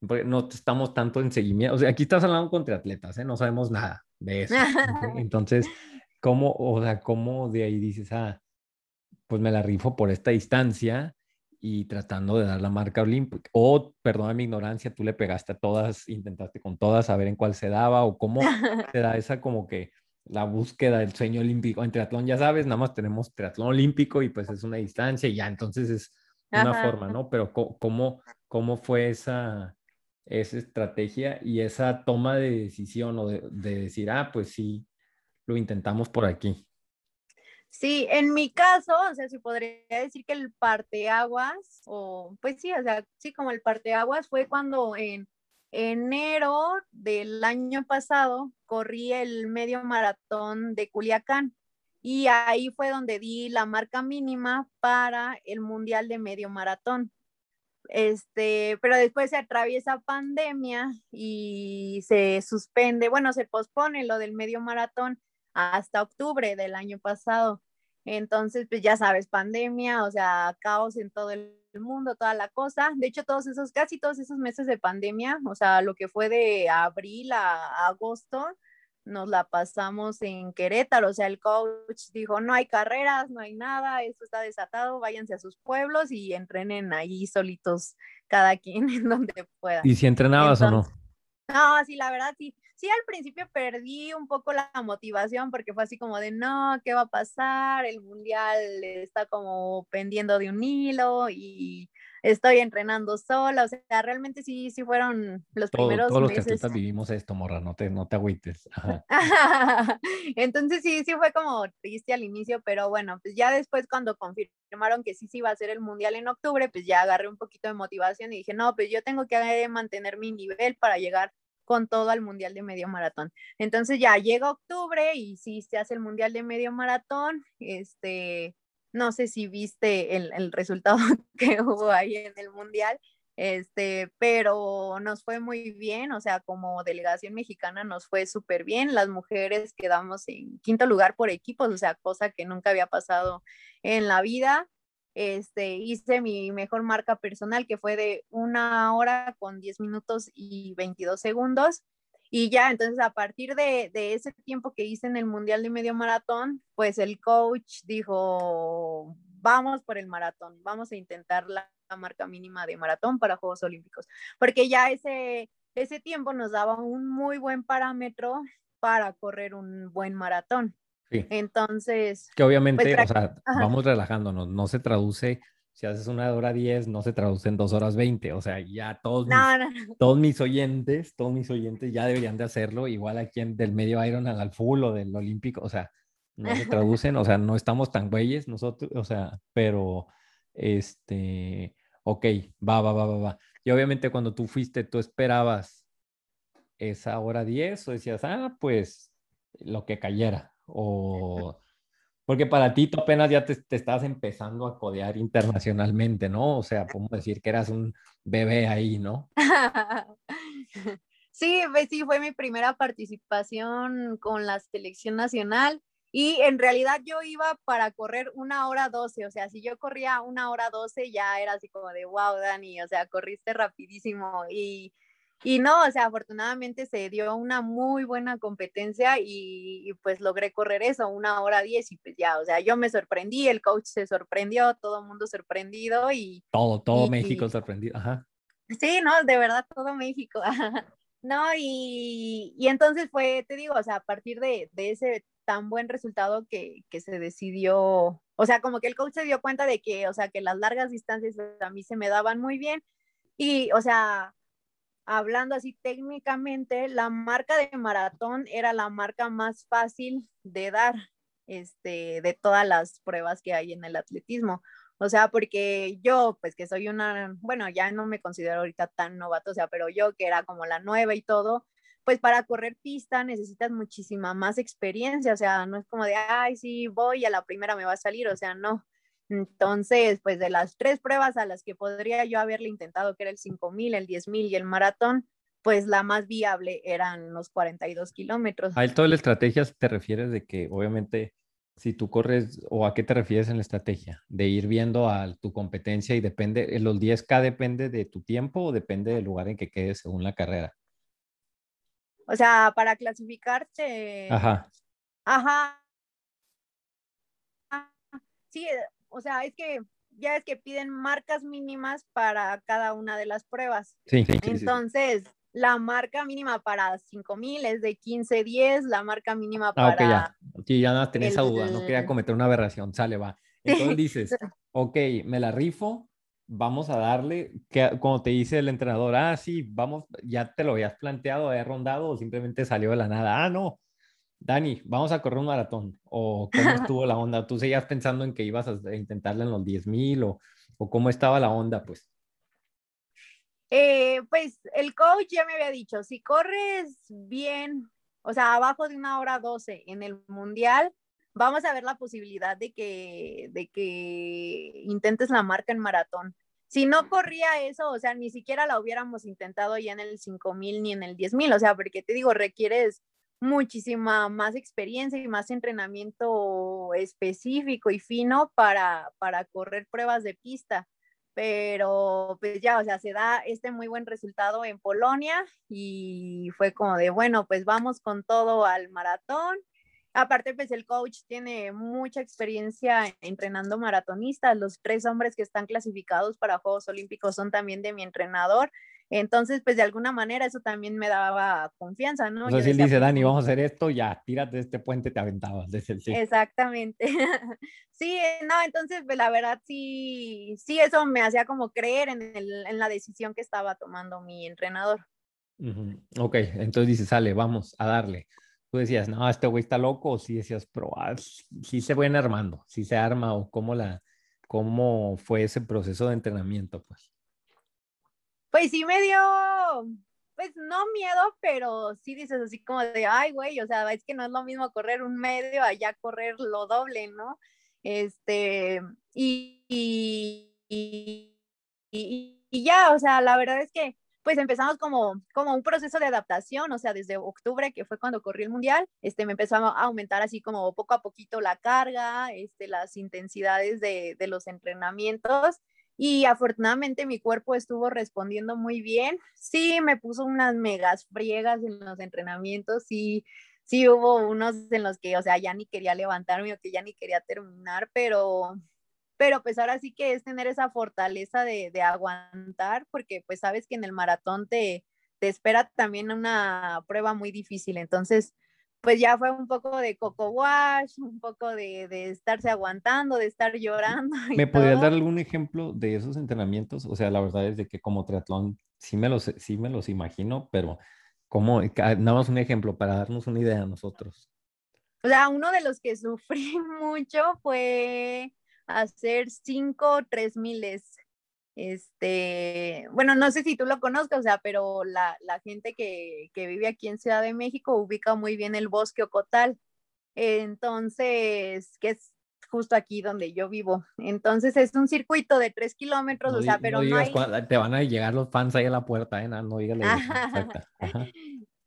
[SPEAKER 3] no estamos tanto en seguimiento. O sea, aquí estás hablando con triatletas, ¿eh? No sabemos nada de eso. [LAUGHS] Entonces, ¿cómo, o sea, cómo de ahí dices, ah, pues me la rifo por esta distancia y tratando de dar la marca olímpica. O, perdona mi ignorancia, tú le pegaste a todas, intentaste con todas a ver en cuál se daba o cómo [LAUGHS] te da esa como que la búsqueda del sueño olímpico. En triatlón ya sabes, nada más tenemos triatlón olímpico y pues es una distancia y ya, entonces es una Ajá. forma, ¿no? Pero ¿cómo, cómo fue esa, esa estrategia y esa toma de decisión o de, de decir, ah, pues sí, lo intentamos por aquí?
[SPEAKER 4] Sí, en mi caso, o sea, se podría decir que el parteaguas, o pues sí, o sea, sí, como el parteaguas fue cuando en enero del año pasado corrí el medio maratón de Culiacán. y ahí fue donde di la marca mínima para el Mundial de Medio Maratón. Este, pero después se atraviesa pandemia y se suspende, bueno, se pospone lo del medio maratón hasta octubre del año pasado. Entonces, pues ya sabes, pandemia, o sea, caos en todo el mundo, toda la cosa. De hecho, todos esos, casi todos esos meses de pandemia, o sea, lo que fue de abril a agosto, nos la pasamos en Querétaro, o sea, el coach dijo, no hay carreras, no hay nada, esto está desatado, váyanse a sus pueblos y entrenen ahí solitos cada quien [LAUGHS] en donde pueda.
[SPEAKER 3] ¿Y si entrenabas o no?
[SPEAKER 4] No, sí, la verdad sí. Sí, al principio perdí un poco la motivación porque fue así como de, no, ¿qué va a pasar? El mundial está como pendiendo de un hilo y estoy entrenando sola, o sea, realmente sí, sí fueron los primeros
[SPEAKER 3] todos
[SPEAKER 4] meses.
[SPEAKER 3] los que vivimos esto, morra, no te, no te agüites. [LAUGHS]
[SPEAKER 4] Entonces sí, sí fue como triste al inicio, pero bueno, pues ya después cuando confirmaron que sí, sí iba a ser el mundial en octubre, pues ya agarré un poquito de motivación y dije, no, pues yo tengo que mantener mi nivel para llegar con todo al mundial de medio maratón. Entonces ya llega octubre y sí se hace el mundial de medio maratón, este no sé si viste el, el resultado [LAUGHS] que hubo ahí en el Mundial, este, pero nos fue muy bien, o sea, como delegación mexicana nos fue súper bien, las mujeres quedamos en quinto lugar por equipos, o sea, cosa que nunca había pasado en la vida. Este, hice mi mejor marca personal que fue de una hora con 10 minutos y 22 segundos y ya, entonces a partir de, ese tiempo que hice en el Mundial de Medio Maratón, pues el coach dijo, vamos por el maratón, vamos a intentar la, marca mínima de maratón para Juegos Olímpicos, porque ya ese, ese tiempo nos daba un muy buen parámetro para correr un buen maratón. Sí. Entonces...
[SPEAKER 3] Que obviamente, pues, o sea, vamos relajándonos, no se traduce si haces una hora 10, no se traduce en dos horas 20. O sea, ya todos, mis, todos mis oyentes, todos mis oyentes ya deberían de hacerlo. Igual aquí en del medio Iron al full o del olímpico. O sea, no se [LAUGHS] traducen, o sea, no estamos tan güeyes nosotros, o sea, pero este, ok, va, va, va, va, va. Y obviamente cuando tú fuiste, tú esperabas esa hora 10 o decías, ah, pues lo que cayera. O porque para ti tú apenas ya te, te, estás empezando a codear internacionalmente, ¿no? O sea, podemos decir que eras un bebé ahí, ¿no? [LAUGHS]
[SPEAKER 4] sí, pues sí, fue mi primera participación con la selección nacional y en realidad yo iba para correr una hora doce, o sea, si yo corría una hora doce ya era así como de, wow, Dani, o sea, corriste rapidísimo y y no, o sea, afortunadamente se dio una muy buena competencia y, pues logré correr eso, una hora diez y pues ya, o sea, yo me sorprendí, el coach se sorprendió, todo el mundo sorprendido y...
[SPEAKER 3] Todo, todo México sorprendido, ajá.
[SPEAKER 4] Sí, no, de verdad, todo México. [LAUGHS] no, y, y, entonces fue, te digo, o sea, a partir de, de ese tan buen resultado que, que, se decidió, o sea, como que el coach se dio cuenta de que, o sea, que las largas distancias a mí se me daban muy bien y, o sea, hablando así técnicamente, la marca de maratón era la marca más fácil de dar este, de todas las pruebas que hay en el atletismo. O sea, porque yo, pues que soy una, bueno, ya no me considero ahorita tan novato, o sea, pero yo que era como la nueva y todo, pues para correr pista necesitas muchísima más experiencia, o sea, no es como de, ay, sí, voy a la primera me va a salir, o sea, no, entonces, pues de las tres pruebas a las que podría yo haberle intentado, que era el 5000, el 10000 y el maratón, pues la más viable eran los 42 kilómetros.
[SPEAKER 3] A toda la estrategia te refieres de que obviamente si tú corres o a qué te refieres en la estrategia, de ir viendo a tu competencia y depende, los 10K depende de tu tiempo o depende del lugar en que quedes según la carrera.
[SPEAKER 4] O sea, para clasificarte.
[SPEAKER 3] Ajá.
[SPEAKER 4] Ajá. Sí, o sea, es que ya es que piden marcas mínimas para cada una de las pruebas.
[SPEAKER 3] Sí, sí,
[SPEAKER 4] Entonces, la marca mínima para 5000 es de 15-10, la marca mínima para.
[SPEAKER 3] Ah, ok, ya. Sí, ya no tenía esa duda, no quería cometer una aberración, sale, va. Entonces dices, [LAUGHS] ok, me la rifo, vamos a darle, que, como te dice el entrenador, ah, sí, vamos, ya te lo habías planteado, habías rondado o simplemente salió de la nada, ah, no, Dani, vamos a correr un maratón. ¿O cómo [LAUGHS] estuvo la onda? ¿Tú seguías pensando en que ibas a intentarle en los 10 mil o, o, cómo estaba la onda? Pues.
[SPEAKER 4] Eh, pues el coach ya me había dicho, si corres bien, o sea, abajo de una hora 12 en el mundial, vamos a ver la posibilidad de que, de que intentes la marca en maratón. Si no corría eso, o sea, ni siquiera la hubiéramos intentado ya en el 5000 ni en el 10000, o sea, porque te digo, requieres muchísima más experiencia y más entrenamiento específico y fino para, para correr pruebas de pista. Pero pues ya, o sea, se da este muy buen resultado en Polonia y fue como de, bueno, pues vamos con todo al maratón Aparte, pues el coach tiene mucha experiencia entrenando maratonistas. Los tres hombres que están clasificados para Juegos Olímpicos son también de mi entrenador. Entonces, pues de alguna manera eso también me daba confianza, ¿no?
[SPEAKER 3] O sea, si él dice, Dani, vamos a hacer esto, ya, tírate de este puente, te aventabas. Desde el, [LAUGHS] sí.
[SPEAKER 4] Exactamente. sí, no, entonces, pues la verdad sí, sí, eso me hacía como creer en, el, en la decisión que estaba tomando mi entrenador.
[SPEAKER 3] Ok, entonces dice, sale, vamos a darle tú decías, no, este güey está loco, o sí decías, pero ah, sí se ven armando, sí se arma, o cómo, la, cómo fue ese proceso de entrenamiento, pues.
[SPEAKER 4] Pues sí me dio, pues no miedo, pero sí dices así como de, ay, güey, o sea, es que no es lo mismo correr un medio allá correr lo doble, ¿no? Este, y, y, y, y ya, o sea, la verdad es que pues empezamos como, como un proceso de adaptación, o sea, desde octubre, que fue cuando corrí el mundial, este, me empezó a aumentar así como poco a poquito la carga, este, las intensidades de, de los entrenamientos, y afortunadamente mi cuerpo estuvo respondiendo muy bien. Sí, me puso unas megas friegas en los entrenamientos, sí, sí hubo unos en los que, o sea, ya ni quería levantarme o que ya ni quería terminar, pero, pero pues ahora sí que es tener esa fortaleza de, de aguantar, porque pues sabes que en el maratón te, te espera también una prueba muy difícil, entonces pues ya fue un poco de coco wash, un poco de, de estarse aguantando, de estar llorando. [LAUGHS]
[SPEAKER 3] ¿Me podrías dar algún ejemplo de esos entrenamientos? O sea, la verdad es de que como triatlón sí me los, sí me los imagino, pero como, nada más un ejemplo para darnos una idea a nosotros.
[SPEAKER 4] O sea, uno de los que [LAUGHS] sufrí mucho fue hacer cinco tres miles. Este, bueno, no sé si tú lo conozcas, o sea, pero la, la gente que, que, vive aquí en Ciudad de México ubica muy bien el bosque Ocotal. Entonces, que es justo aquí donde yo vivo. Entonces es un circuito de tres kilómetros,
[SPEAKER 3] no,
[SPEAKER 4] o sea, pero
[SPEAKER 3] no,
[SPEAKER 4] no hay...
[SPEAKER 3] Te van a llegar los fans ahí a la puerta, ¿eh? No, no digas [LAUGHS]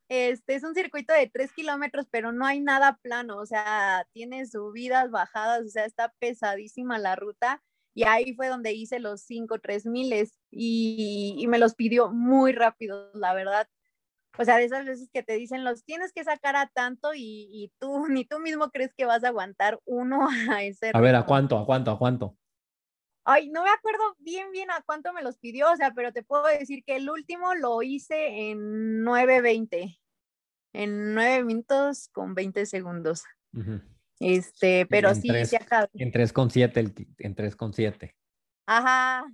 [SPEAKER 4] Este es un circuito de tres kilómetros, pero no hay nada plano, o sea, tiene subidas, bajadas, o sea, está pesadísima la ruta. Y ahí fue donde hice los cinco, tres miles y, y me los pidió muy rápido, la verdad. O sea, de esas veces que te dicen, los tienes que sacar a tanto y, y tú, ni tú mismo crees que vas a aguantar uno [LAUGHS] a ese.
[SPEAKER 3] A ver, ¿a cuánto? ¿A cuánto? ¿A cuánto?
[SPEAKER 4] Ay, no me acuerdo bien, bien a cuánto me los pidió, o sea, pero te puedo decir que el último lo hice en 9.20, en 9 minutos con 20 segundos. Uh -huh. Este, pero
[SPEAKER 3] en
[SPEAKER 4] sí,
[SPEAKER 3] tres,
[SPEAKER 4] sí acabé.
[SPEAKER 3] En 3.7, en 3.7.
[SPEAKER 4] Ajá.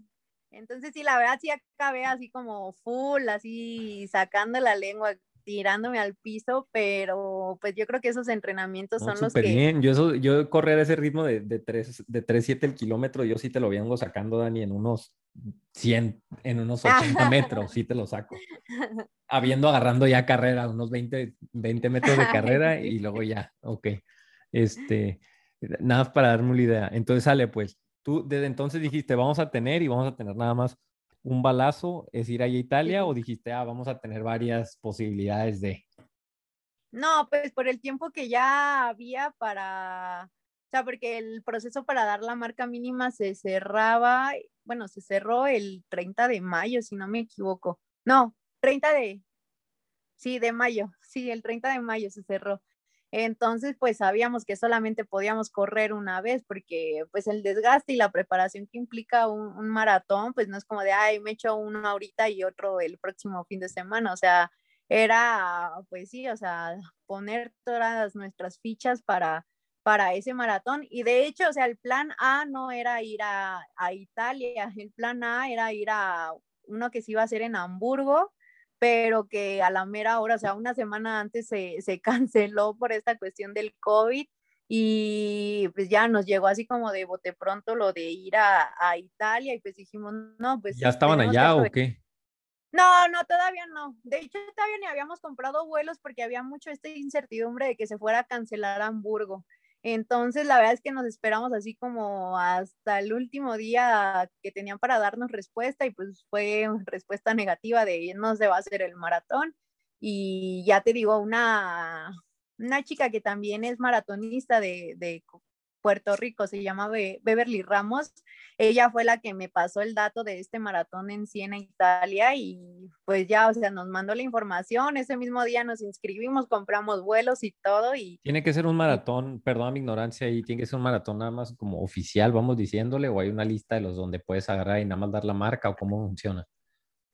[SPEAKER 4] Entonces sí, la verdad sí acabé así como full, así sacando la lengua, tirándome al piso, pero pues yo creo que esos entrenamientos
[SPEAKER 3] no,
[SPEAKER 4] son los
[SPEAKER 3] que...
[SPEAKER 4] bien,
[SPEAKER 3] yo eso, yo correr ese ritmo de, de 3, de 3.7 el kilómetro, yo sí te lo vengo sacando, Dani, en unos 100, en unos [LAUGHS] 80 metros, sí te lo saco. Habiendo agarrando ya carrera, unos 20, 20 metros de [LAUGHS] carrera y luego ya, ok. Este, nada para darme una idea. Entonces sale, pues, tú desde entonces dijiste, vamos a tener y vamos a tener nada más un balazo, es ir allá a Italia, o dijiste, ah, vamos a tener varias posibilidades de...
[SPEAKER 4] No, pues por el tiempo que ya había para, o sea, porque el proceso para dar la marca mínima se cerraba, bueno, se cerró el 30 de mayo, si no me equivoco. No, 30 de, sí, de mayo, sí, el 30 de mayo se cerró. Entonces, pues sabíamos que solamente podíamos correr una vez porque pues el desgaste y la preparación que implica un, maratón, pues no es como de, ay, me echo uno ahorita y otro el próximo fin de semana, o sea, era, pues sí, o sea, poner todas nuestras fichas para, para ese maratón. Y de hecho, o sea, el plan A no era ir a, a Italia, el plan A era ir a uno que se iba a hacer en Hamburgo, pero que a la mera hora, o sea, una semana antes se, se, [LAUGHS] canceló por esta cuestión del COVID y pues ya nos llegó así como de bote pronto lo de ir a, a Italia y pues dijimos, no, pues...
[SPEAKER 3] ¿Ya estaban allá o qué?
[SPEAKER 4] No, no, todavía no. De hecho, todavía ni habíamos comprado vuelos porque había mucho esta incertidumbre de que se fuera a cancelar Hamburgo. Entonces, la verdad es que nos esperamos así como hasta el último día que tenían para darnos respuesta y pues fue respuesta negativa de no se va a hacer el maratón. Y ya te digo, una, una chica que también es maratonista de, de Puerto Rico, se llama Beverly Ramos. Ella fue la que me pasó el dato de este maratón en Siena, Italia, y pues ya, o sea, nos mandó la información. Ese mismo día nos inscribimos, compramos vuelos y todo. Y
[SPEAKER 3] tiene que ser un maratón, perdón mi ignorancia, y tiene que ser un maratón nada más como oficial, vamos diciéndole, o hay una lista de los donde puedes agarrar y nada más dar la marca, o cómo funciona.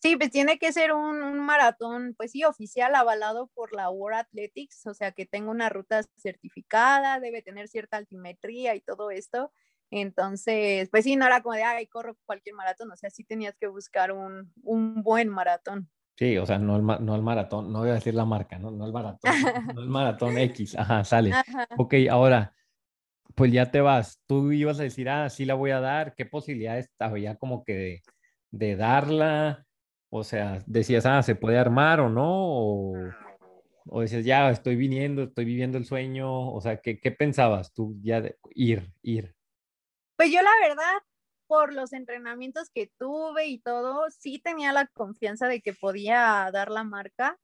[SPEAKER 4] Sí, pues tiene que ser un, maratón, pues sí, oficial, avalado por la World Athletics, o sea, que tenga una ruta certificada, debe tener cierta altimetría y todo esto. Entonces, pues sí, no era como de, ay, corro cualquier maratón, o sea, sí tenías que buscar un, buen maratón.
[SPEAKER 3] Sí, o sea, no el, no el maratón, no voy a decir la marca, no, no el maratón, [LAUGHS] no el maratón X, ajá, sale. Ok, ahora, pues ya te vas, tú ibas a decir, ah, sí la voy a dar, ¿qué posibilidades había como que de, de darla? O sea, decías, ah, ¿se puede armar o no? O, o decías, ya, estoy viniendo, estoy viviendo el sueño. O sea, ¿qué, qué pensabas tú ya de ir, ir?
[SPEAKER 4] Pues yo la verdad, por los entrenamientos que tuve y todo, sí tenía la confianza de que podía dar la marca.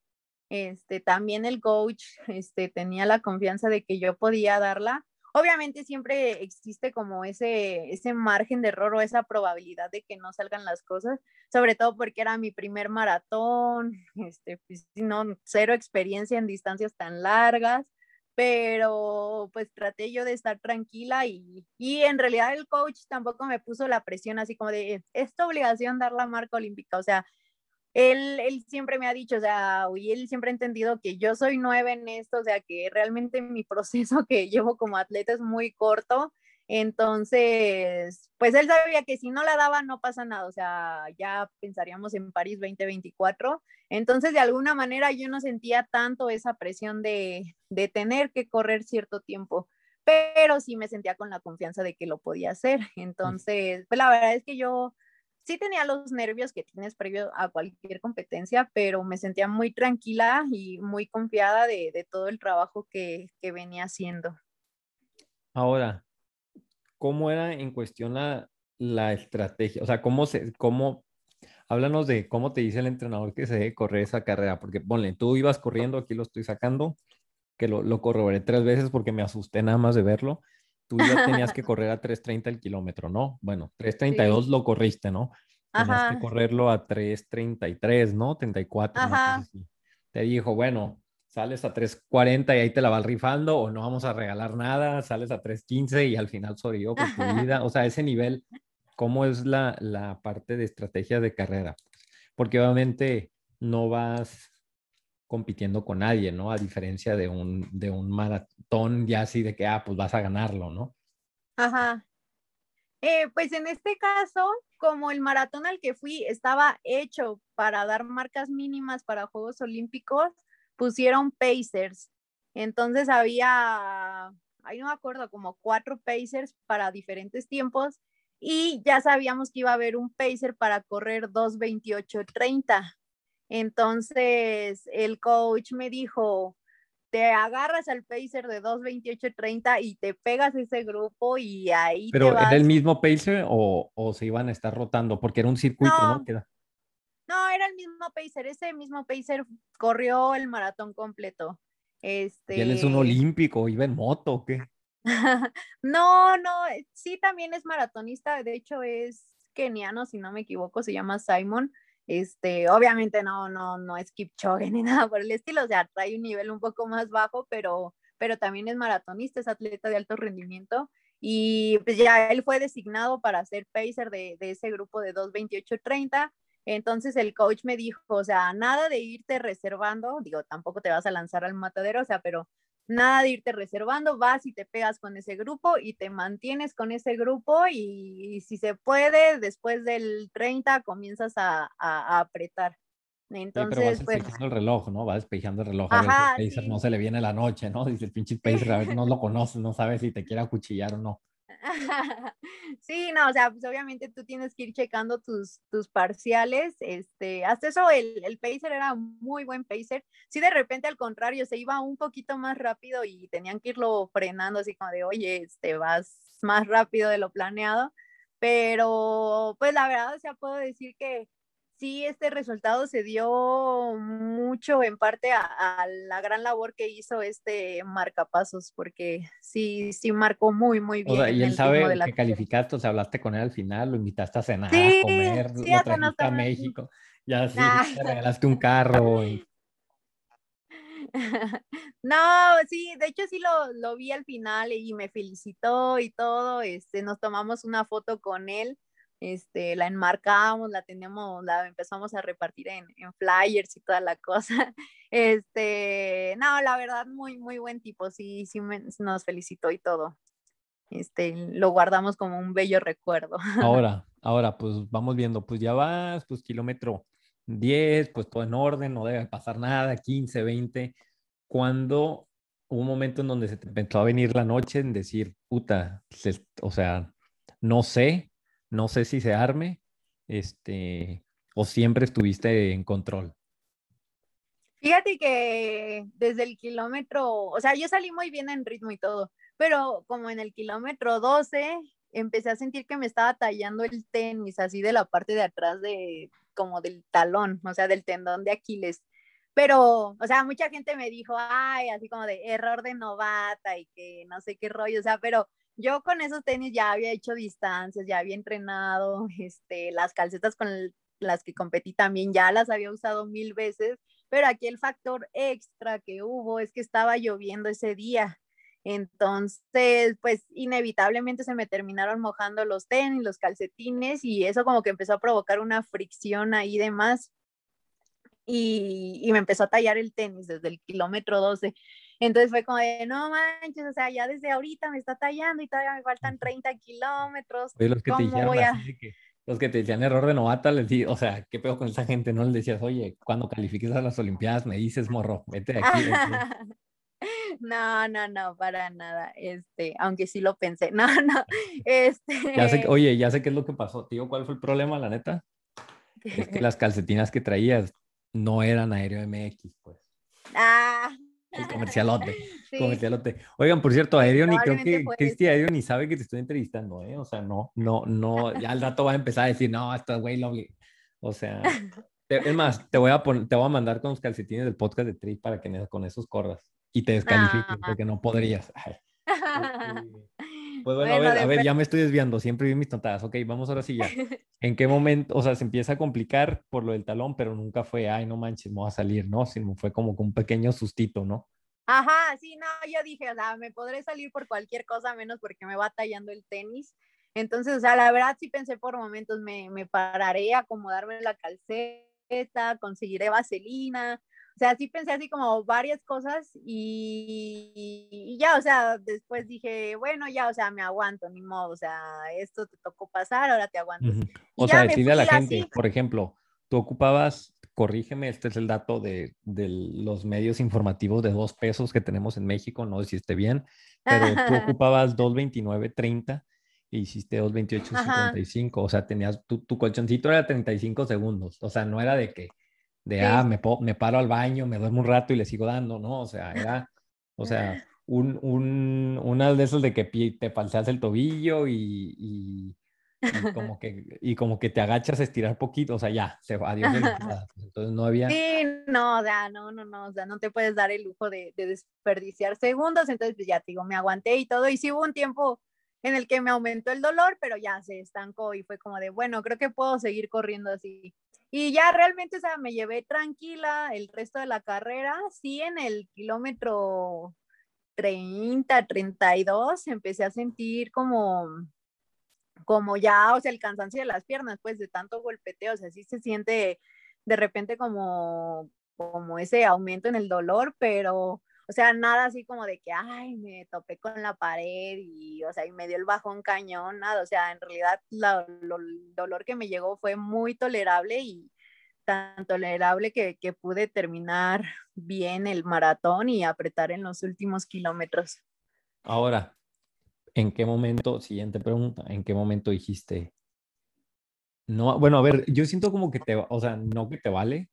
[SPEAKER 4] Este, también el coach este, tenía la confianza de que yo podía darla. Obviamente siempre existe como ese, ese margen de error o esa probabilidad de que no salgan las cosas, sobre todo porque era mi primer maratón, [LAUGHS] este, pues, no, cero experiencia en distancias tan largas, pero pues traté yo de estar tranquila y, y en realidad el coach tampoco me puso la presión así como de, es tu obligación dar la marca olímpica, o sea, él, él siempre me ha dicho, o sea, y él siempre ha entendido que yo soy nueva en esto, o sea, que realmente mi [LAUGHS] proceso que llevo como atleta es muy corto. Entonces, pues él sabía que si no la daba no pasa nada, o sea, ya pensaríamos en París 2024. Entonces, de alguna manera yo no sentía tanto esa presión de, de tener que correr cierto tiempo, pero sí me sentía con la confianza de que lo podía hacer. Entonces, pues la verdad es que yo sí tenía los nervios que tienes previo a cualquier competencia, pero me sentía muy tranquila y muy confiada de, todo el trabajo que, venía haciendo.
[SPEAKER 3] Ahora, ¿cómo era en cuestión la, estrategia? O sea, ¿cómo se, cómo, háblanos de cómo te dice el entrenador que se debe correr esa carrera? Porque ponle, tú ibas corriendo, aquí lo estoy sacando, que lo, lo corroboré tres veces porque me asusté nada más de verlo tú ya tenías que [LAUGHS] correr a 3.30 el kilómetro, ¿no? Bueno, 3.32 lo corriste, ¿no? Tenías que correrlo a 3.33, ¿no? 34. Ajá. Te dijo, bueno, sales a 3.40 y ahí te la vas rifando o no vamos a regalar nada, sales a 3.15 y al final yo por tu [LAUGHS] vida. O sea, ese nivel, ¿cómo es la, la parte de estrategia de carrera? Porque obviamente no vas compitiendo con nadie, ¿no? A diferencia de un, de un maratón ya así de que, ah, pues vas a ganarlo, ¿no?
[SPEAKER 4] Ajá. Eh, pues en este caso, como el maratón al que fui estaba hecho para dar marcas mínimas para Juegos Olímpicos, pusieron pacers. Entonces había, ahí no me acuerdo, como cuatro pacers para diferentes tiempos y ya sabíamos que iba a haber un pacer para correr 2.28.30. Entonces el coach me dijo, te agarras al pacer de 2.28.30 y te pegas ese grupo y ahí
[SPEAKER 3] ¿Pero
[SPEAKER 4] te vas.
[SPEAKER 3] era el mismo pacer o, o, se iban a estar rotando? Porque era un circuito, ¿no?
[SPEAKER 4] No, era el mismo pacer. Ese mismo pacer corrió el maratón completo. Este...
[SPEAKER 3] ¿Y él es un este olímpico? ¿Iba en moto o qué? [LAUGHS]
[SPEAKER 4] no, no, sí también es maratonista. De hecho es keniano, si no me equivoco, se llama Simon. Este, obviamente no, no, no es Kipchoge [LAUGHS] ni nada por el estilo, o sea, trae un nivel un poco más bajo, pero, pero también es maratonista, es atleta de alto rendimiento y pues ya él fue designado para ser pacer de, de ese grupo de 2.28.30. Entonces el coach me dijo, o sea, nada de irte reservando, digo, tampoco te vas a lanzar al matadero, o sea, pero nada de irte reservando, vas y te pegas con ese grupo y te mantienes con ese grupo y, si se puede, después del 30 comienzas a, apretar. Entonces,
[SPEAKER 3] sí, pero vas pues el reloj, ¿no? Va despejando el reloj. a ver si Pacer no se le viene la noche, ¿no? Dice el pinche Pacer, a ver, no lo conoces, no sabes si te quiere acuchillar o no. [LAUGHS]
[SPEAKER 4] Sí, no, o sea, pues obviamente tú tienes que ir checando tus, tus parciales. Este, hasta eso el, el pacer era muy buen pacer. Sí, de repente al contrario, se iba un poquito más rápido y tenían que irlo frenando así como de, oye, este, vas más rápido de lo planeado. Pero, pues la verdad, o sea, puedo decir que sí, este resultado se dio mucho en parte a, la gran labor que hizo este marcapasos, porque sí, sí marcó muy, muy bien.
[SPEAKER 3] O sea, y él sabe que calificaste, o sea, hablaste con él al final, lo invitaste a cenar, a comer, sí, lo trajiste a México, ya sí, ah. te regalaste un carro. [LAUGHS]
[SPEAKER 4] No, sí, de hecho sí lo, lo, vi al final y me felicitó y todo, este, nos tomamos una foto con él este, la enmarcamos, la tenemos, la empezamos a repartir en, en, flyers y toda la cosa. [LAUGHS] Este, no, la verdad, muy, muy buen tipo, sí, sí nos felicitó y todo. Este, lo guardamos como un bello recuerdo. [LAUGHS]
[SPEAKER 3] Ahora, ahora, pues vamos viendo, pues ya vas, pues kilómetro 10, pues todo en orden, no debe pasar nada, 15, 20. Cuando hubo un momento en donde se te empezó a venir la noche en decir, puta, o sea, no sé, no sé si se arme, este, o siempre estuviste en control.
[SPEAKER 4] Fíjate que desde el kilómetro, o sea, yo salí muy bien en ritmo y todo, pero como en el kilómetro 12 empecé a sentir que me estaba tallando el tenis así de la parte de atrás de como del talón, o sea, del tendón de Aquiles. Pero, o sea, mucha gente me dijo, ay, así como de error de novata y que no sé qué rollo, o sea, pero yo con esos tenis ya había hecho distancias, ya había entrenado, [LAUGHS] este, las calcetas con las que competí también ya las había usado mil veces, pero aquí el factor extra que hubo es que estaba lloviendo ese día. Entonces, pues inevitablemente se me terminaron mojando los tenis, los calcetines y eso como que empezó a provocar una fricción ahí de más. Y, y me empezó a tallar el tenis desde el kilómetro 12. Entonces fue como de, no manches, o sea, ya desde ahorita me está tallando y todavía me faltan 30 kilómetros.
[SPEAKER 3] Oye, los que te dijeron los que te decían error de novata, les di, o sea, ¿qué pedo con esa gente? No les decías, oye, cuando califiques a las Olimpiadas me dices, morro, vete de aquí. [LAUGHS]
[SPEAKER 4] No, no, no, para nada. Este, aunque sí lo pensé. [LAUGHS] No, no. Este. [LAUGHS]
[SPEAKER 3] Ya sé, oye, ya sé qué es lo que pasó. Tío, ¿cuál fue el problema, la neta? Es que las calcetinas que traías no eran aéreo MX, pues.
[SPEAKER 4] Ah.
[SPEAKER 3] El comercialote. [LAUGHS] comercialote. Oigan, por cierto, ni creo que Cristi ni sabe que te estoy entrevistando, ¿eh? O sea, no, no, no, ya al rato va a empezar a decir, no, hasta güey lo O sea, [LAUGHS] es más, te voy a poner, te voy a mandar con los calcetines del podcast de Tri para que con esos corras y te descalifiques porque no podrías. [LAUGHS] Pues bueno, a ver, a ver, ya me estoy desviando, siempre vi mis tontadas. Ok, vamos ahora sí ya. [LAUGHS] ¿En qué momento, o sea, se empieza a complicar por lo del talón, pero nunca fue, ay, no manches, me voy a salir, ¿no? Sino fue como un pequeño sustito, ¿no?
[SPEAKER 4] Ajá, sí, no, yo dije, o sea, me podré salir por cualquier cosa menos porque me va tallando el tenis. Entonces, o sea, la verdad sí pensé por momentos, me, me pararé a acomodarme la calceta, conseguiré vaselina, o sea, sí pensé así como varias cosas y, ya, o sea, después dije, bueno, ya, o sea, me aguanto, ni modo, o sea, esto te tocó pasar, ahora te aguantas.
[SPEAKER 3] O sea, decirle a la gente, por ejemplo, tú ocupabas, corrígeme, este es el dato de, de, los medios informativos de dos pesos que tenemos en México, no sé si esté bien, pero tú [LAUGHS] ocupabas 2.29.30 y hiciste 2.28.55, o sea, tenías, tu, tu colchoncito era 35 segundos, o sea, no era de que de, ah, me, me paro al baño, me duermo un rato y le sigo dando, ¿no? O sea, era, o sea, [LAUGHS] un, un, una de esas de que te falseas el tobillo y, y, [LAUGHS] como que, y como que te agachas a estirar poquito, o sea, ya, se adiós. [LAUGHS] Entonces no había...
[SPEAKER 4] Sí, no, o sea, no, no, no, o sea, no te puedes dar el lujo de, de desperdiciar segundos, entonces pues ya te digo, me aguanté y todo, y sí hubo un tiempo en el que me aumentó el dolor, pero ya se estancó y fue como de, bueno, creo que puedo seguir corriendo así. Y ya realmente, o sea, me llevé tranquila el resto de la carrera. Sí, en el kilómetro 30, 32, empecé a sentir como, como ya, o sea, el cansancio de las piernas, pues de tanto golpeteo, o sea, sí se siente de repente como, como ese aumento en el dolor, pero o sea, nada así como de que, ay, me topé con la pared y, o sea, y me dio el bajón cañón, nada. O sea, en realidad el dolor que me llegó fue muy tolerable y tan tolerable que, que pude terminar [LAUGHS] bien el maratón y apretar en los últimos kilómetros.
[SPEAKER 3] Ahora, ¿en qué momento, siguiente pregunta, ¿en qué momento dijiste? No, bueno, a ver, yo siento como que te, o sea, no que te vale,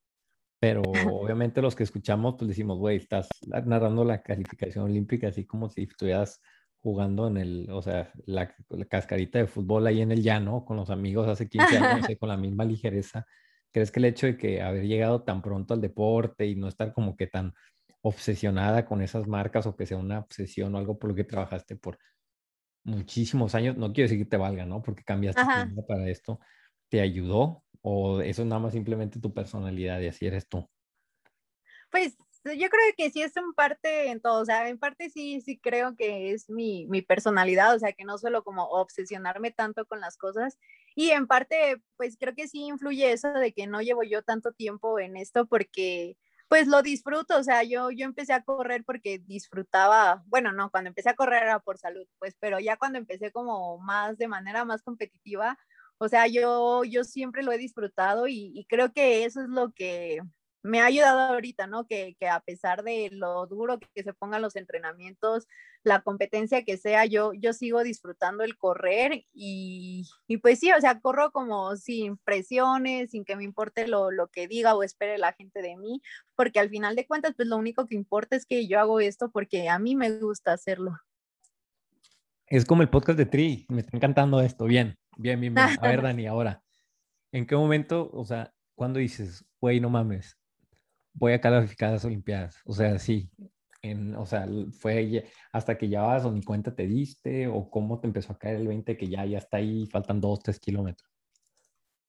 [SPEAKER 3] pero [LAUGHS] obviamente los que escuchamos, pues decimos, güey, estás narrando la calificación olímpica así como si estuvieras jugando en el, o sea, la, cascarita de fútbol ahí en el llano con los amigos hace 15 años, [LAUGHS] con la misma ligereza. ¿Crees que el hecho de que haber llegado tan pronto al deporte y no estar como que tan obsesionada con esas marcas o que sea una obsesión o algo por lo que trabajaste por muchísimos años, no quiero decir que te valga, ¿no? Porque cambiaste para esto, ¿te ayudó o eso es nada más simplemente tu personalidad y así eres tú?
[SPEAKER 4] Pues yo creo que sí es en parte en todo, o sea, en parte sí, sí creo que es mi, mi personalidad, o sea, que no suelo como obsesionarme tanto con las cosas y en parte pues creo que sí influye eso de que no llevo yo tanto tiempo en esto porque pues lo disfruto, o sea, yo, yo empecé a correr porque disfrutaba, bueno, no, cuando empecé a correr era por salud, pues, pero ya cuando empecé como más de manera más competitiva, o sea, yo, yo siempre lo he disfrutado y, creo que eso es lo que, me ha ayudado ahorita, ¿no? Que, que, a pesar de lo duro que se pongan los entrenamientos, la competencia que sea, yo, yo sigo disfrutando el correr y, y pues sí, o sea, corro como sin presiones, sin que me importe lo, lo, que diga o espere la gente de mí, porque al final de cuentas, pues lo único que importa es que yo hago esto porque a mí me gusta hacerlo.
[SPEAKER 3] Es como el podcast de Tri, me está encantando esto, bien, bien, bien, bien. A ver, [LAUGHS] Dani, ahora, ¿en qué momento, o sea, cuando dices, güey, no mames, voy a calificar a las Olimpiadas. O sea, sí. En, o sea, fue hasta que ya vas o ni cuenta te diste o cómo te empezó a caer el 20 que ya, ya está ahí, faltan dos, tres kilómetros.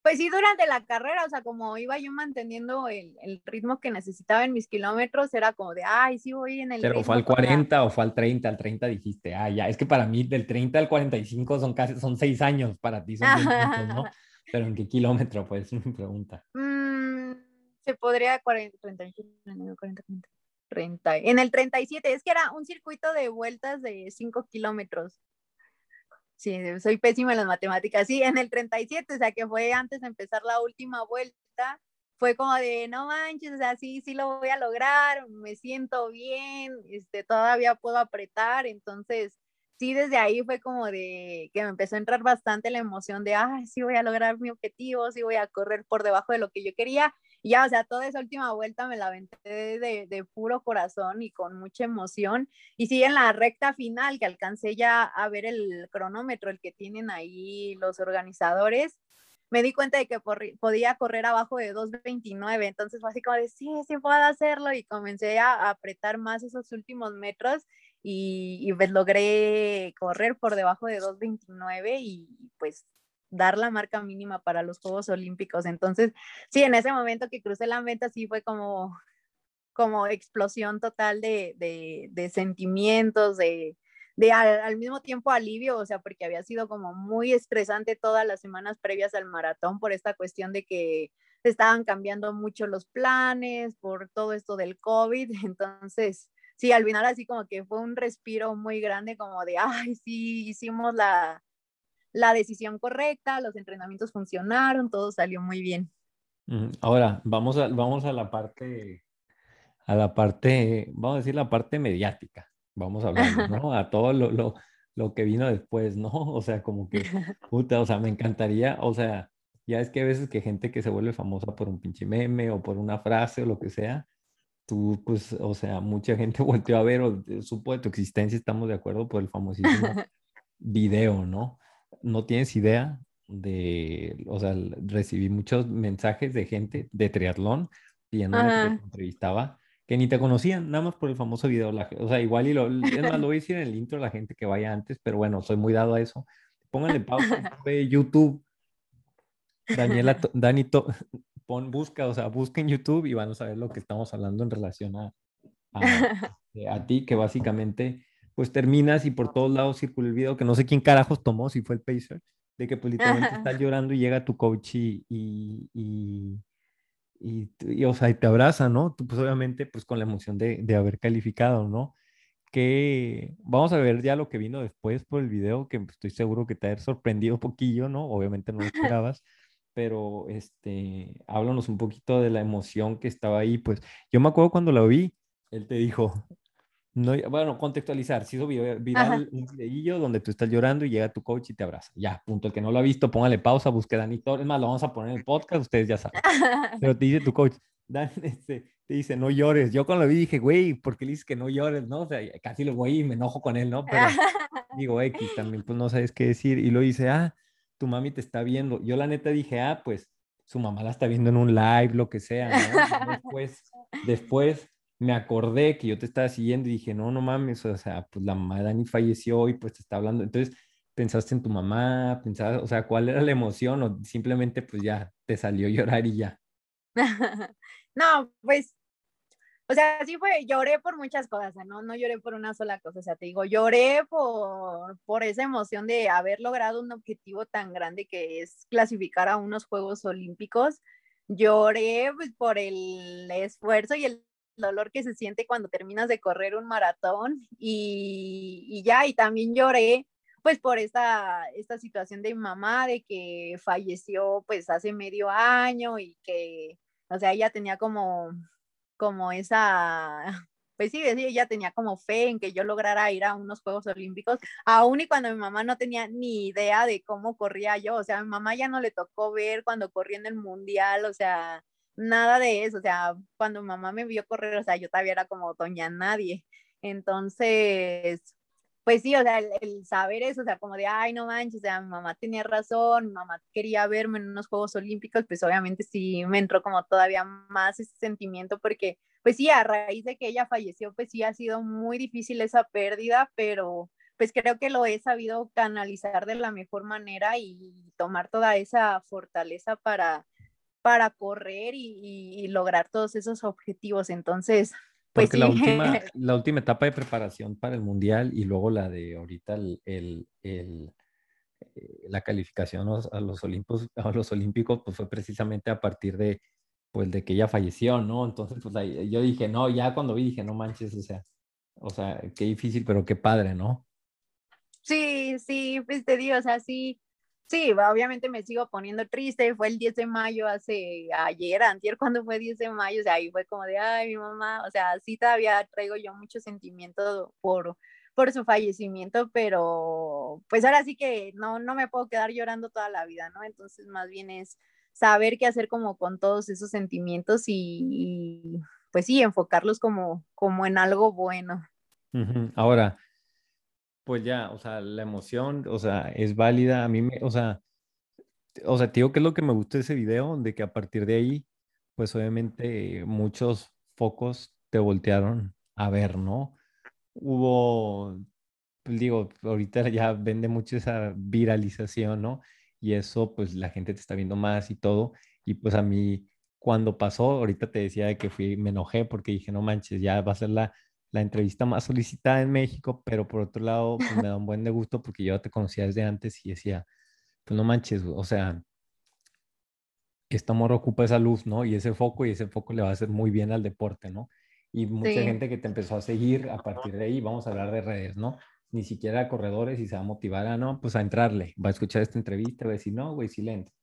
[SPEAKER 4] Pues sí, durante la carrera, o sea, como iba yo manteniendo el, el, ritmo que necesitaba en mis kilómetros, era como de, ay, sí voy en el.
[SPEAKER 3] Pero fue al 40 o fue al 30, al 30 dijiste, ah, ya, es que para mí del 30 al 45 son casi, son seis años, para ti son 20 minutos, ¿no? [LAUGHS] Pero ¿en qué kilómetro? Pues [LAUGHS] mi pregunta.
[SPEAKER 4] Mm, se podría 40, 30, 40, 30, en el 37, es que era un circuito de vueltas de 5 kilómetros. Sí, soy pésima en las matemáticas. Sí, en el 37, o sea, que fue antes de empezar la última vuelta, fue como de, no manches, o sea, sí, sí lo voy a lograr, me siento bien, este, todavía puedo apretar, entonces, sí, desde ahí fue como de que me empezó a entrar bastante la emoción de, ay, sí voy a lograr mi objetivo, sí voy a correr por debajo de lo que yo quería, y ya, o sea, toda esa última vuelta me la aventé de, de, puro corazón y con mucha emoción. Y sí, en la recta final, que alcancé ya a ver el cronómetro, el que tienen ahí los organizadores, me di cuenta de que podía correr abajo de 2.29. Entonces fue así como de, sí, sí puedo hacerlo. Y comencé a, apretar más esos últimos metros y, y pues logré correr por debajo de 2.29 y pues dar la marca mínima para los Juegos Olímpicos. Entonces, sí, en ese momento que crucé la meta, sí fue como, como explosión total de, de, de sentimientos, de, de al, mismo tiempo alivio, o sea, porque había sido como muy estresante todas las semanas previas al maratón por esta cuestión de que estaban cambiando mucho los planes, por todo esto del COVID. [LAUGHS] Entonces, sí, al final así como que fue un respiro muy grande, como de, ay, sí, hicimos la, la decisión correcta, los entrenamientos funcionaron, todo salió muy bien.
[SPEAKER 3] Ahora, vamos a, vamos a la parte, a la parte, vamos a decir la parte mediática, vamos a hablar, ¿no? [LAUGHS] A todo lo, lo, lo, que vino después, ¿no? O sea, como que, [LAUGHS] puta, o sea, me encantaría, o sea, ya es que a veces que gente que se vuelve famosa por un pinche meme o por una frase o lo que sea, tú, pues, o sea, mucha gente [LAUGHS] volteó a ver o supo de tu existencia, estamos de acuerdo por el famosísimo video, ¿no? No tienes idea de, o sea, recibí muchos mensajes de gente de triatlón pidiendo que entrevistaba que ni te conocían, nada más por el famoso video. La, o sea, igual y lo, es más, lo voy a decir en el intro a la gente que vaya antes, pero bueno, soy muy dado a eso. Pónganle pausa, [LAUGHS] ve YouTube. Daniela, Dani, pon, busca, o sea, busca en YouTube y van a saber lo que estamos hablando en relación a, a, [LAUGHS] a ti, que básicamente pues terminas y por todos lados circula el video que no sé quién carajos tomó, si fue el Pacer, de que pues literalmente [LAUGHS] estás llorando y llega tu coach y, y, y, y, o sea, y te abraza, ¿no? Tú pues obviamente pues con la emoción de, de haber calificado, ¿no? Que vamos a ver ya lo que vino después por el video, que estoy seguro que te ha sorprendido un poquillo, ¿no? Obviamente no lo [LAUGHS] esperabas, pero este, háblanos un poquito de la emoción que estaba ahí, pues yo me acuerdo cuando la vi, él te dijo, No, bueno, contextualizar, se hizo viral un videillo donde tú estás llorando y llega tu coach y te abraza. Ya, punto. El que no lo ha visto, póngale pausa, busque a Dani Torres. Es más, lo vamos a poner en el podcast, ustedes ya saben. [LAUGHS] Pero te dice tu coach, Dan, [LAUGHS] este, te dice, no llores. Yo cuando lo vi dije, güey, ¿por qué le dices que no llores? No, o sea, casi lo voy y me enojo con él, ¿no? Pero [LAUGHS] digo, X, también pues no sabes qué decir. Y lo dice, ah, tu mami te está viendo. Yo la neta dije, ah, pues su mamá la está viendo en un live, lo que sea, ¿no? Después, después me acordé que yo te estaba siguiendo y dije, no, no mames, o sea, pues la mamá de Dani falleció y pues te está hablando. Entonces, pensaste en tu mamá, pensabas, o sea, ¿cuál era la emoción? O simplemente pues ya te salió llorar y ya. [LAUGHS]
[SPEAKER 4] No, pues, o sea, sí fue, lloré por muchas cosas, no, no lloré por una sola cosa, o sea, te digo, lloré por, por esa emoción de haber logrado un objetivo tan grande que es clasificar a unos Juegos Olímpicos. Lloré pues, por el esfuerzo y el dolor que se siente cuando terminas de correr un maratón y, y ya, y también lloré pues por esta, esta situación de mi mamá, de que falleció pues hace medio año y que, o sea, ella tenía como, como esa, [LAUGHS] pues sí, ella tenía como fe en que yo lograra ir a unos Juegos Olímpicos, aún y cuando mi mamá no tenía ni idea de cómo corría yo, o sea, a mi mamá ya no le tocó ver cuando corría en el mundial, o sea, nada de eso, o sea, cuando mamá me vio correr, o sea, yo todavía era como doña nadie, entonces, pues sí, o sea, el, el, saber eso, o sea, como de, ay, no manches, o sea, mi mamá tenía razón, mi mamá quería verme en unos Juegos Olímpicos, pues obviamente sí me entró como todavía más ese sentimiento, porque, pues sí, a raíz de que ella falleció, pues sí ha sido muy difícil esa pérdida, pero pues creo que lo he sabido canalizar de la mejor manera y tomar toda esa fortaleza para, para correr y, y, y lograr todos esos objetivos. Entonces, pues
[SPEAKER 3] Porque
[SPEAKER 4] sí.
[SPEAKER 3] la, última, [LAUGHS] la última etapa de preparación para el Mundial y luego la de ahorita el, el, el, eh, la calificación a los, a los, Olimpos, a los Olímpicos pues fue precisamente a partir de, pues, de que ella falleció, ¿no? Entonces, pues ahí, yo dije, no, ya cuando vi dije, no manches, o sea, o sea, qué difícil, pero qué padre, ¿no?
[SPEAKER 4] Sí, sí, pues te digo, o sea, sí, sí, obviamente me sigo poniendo triste, fue el 10 de mayo hace ayer, antier cuando fue 10 de mayo, o sea, ahí fue como de, ay, mi mamá, o sea, sí todavía traigo yo mucho sentimiento por, por su fallecimiento, pero pues ahora sí que no, no me puedo quedar llorando toda la vida, ¿no? Entonces más bien es saber qué hacer como con todos esos sentimientos y, y pues sí, enfocarlos como, como en algo bueno.
[SPEAKER 3] Ahora, pues ya, o sea, la emoción, o sea, es válida. A mí, me, o sea, o sea, te digo que es lo que me gustó de ese video, de que a partir de ahí, pues obviamente muchos focos te voltearon a ver, ¿no? Hubo, pues digo, ahorita ya vende mucho esa viralización, ¿no? Y eso, pues la gente te está viendo más y todo. Y pues a mí, cuando pasó, ahorita te decía de que fui, me enojé porque dije, no manches, ya va a ser la la entrevista más solicitada en México, pero por otro lado, pues me da un buen de gusto porque yo te conocía desde antes y decía, pues no manches, o sea, esta morra ocupa esa luz, ¿no? Y ese foco, y ese foco le va a hacer muy bien al deporte, ¿no? Y mucha sí. gente que te empezó a seguir a partir de ahí, vamos a hablar de redes, ¿no? Ni siquiera corredores y se va a motivar a, no, pues a entrarle, va a escuchar esta entrevista, va a decir, no, güey, silencio.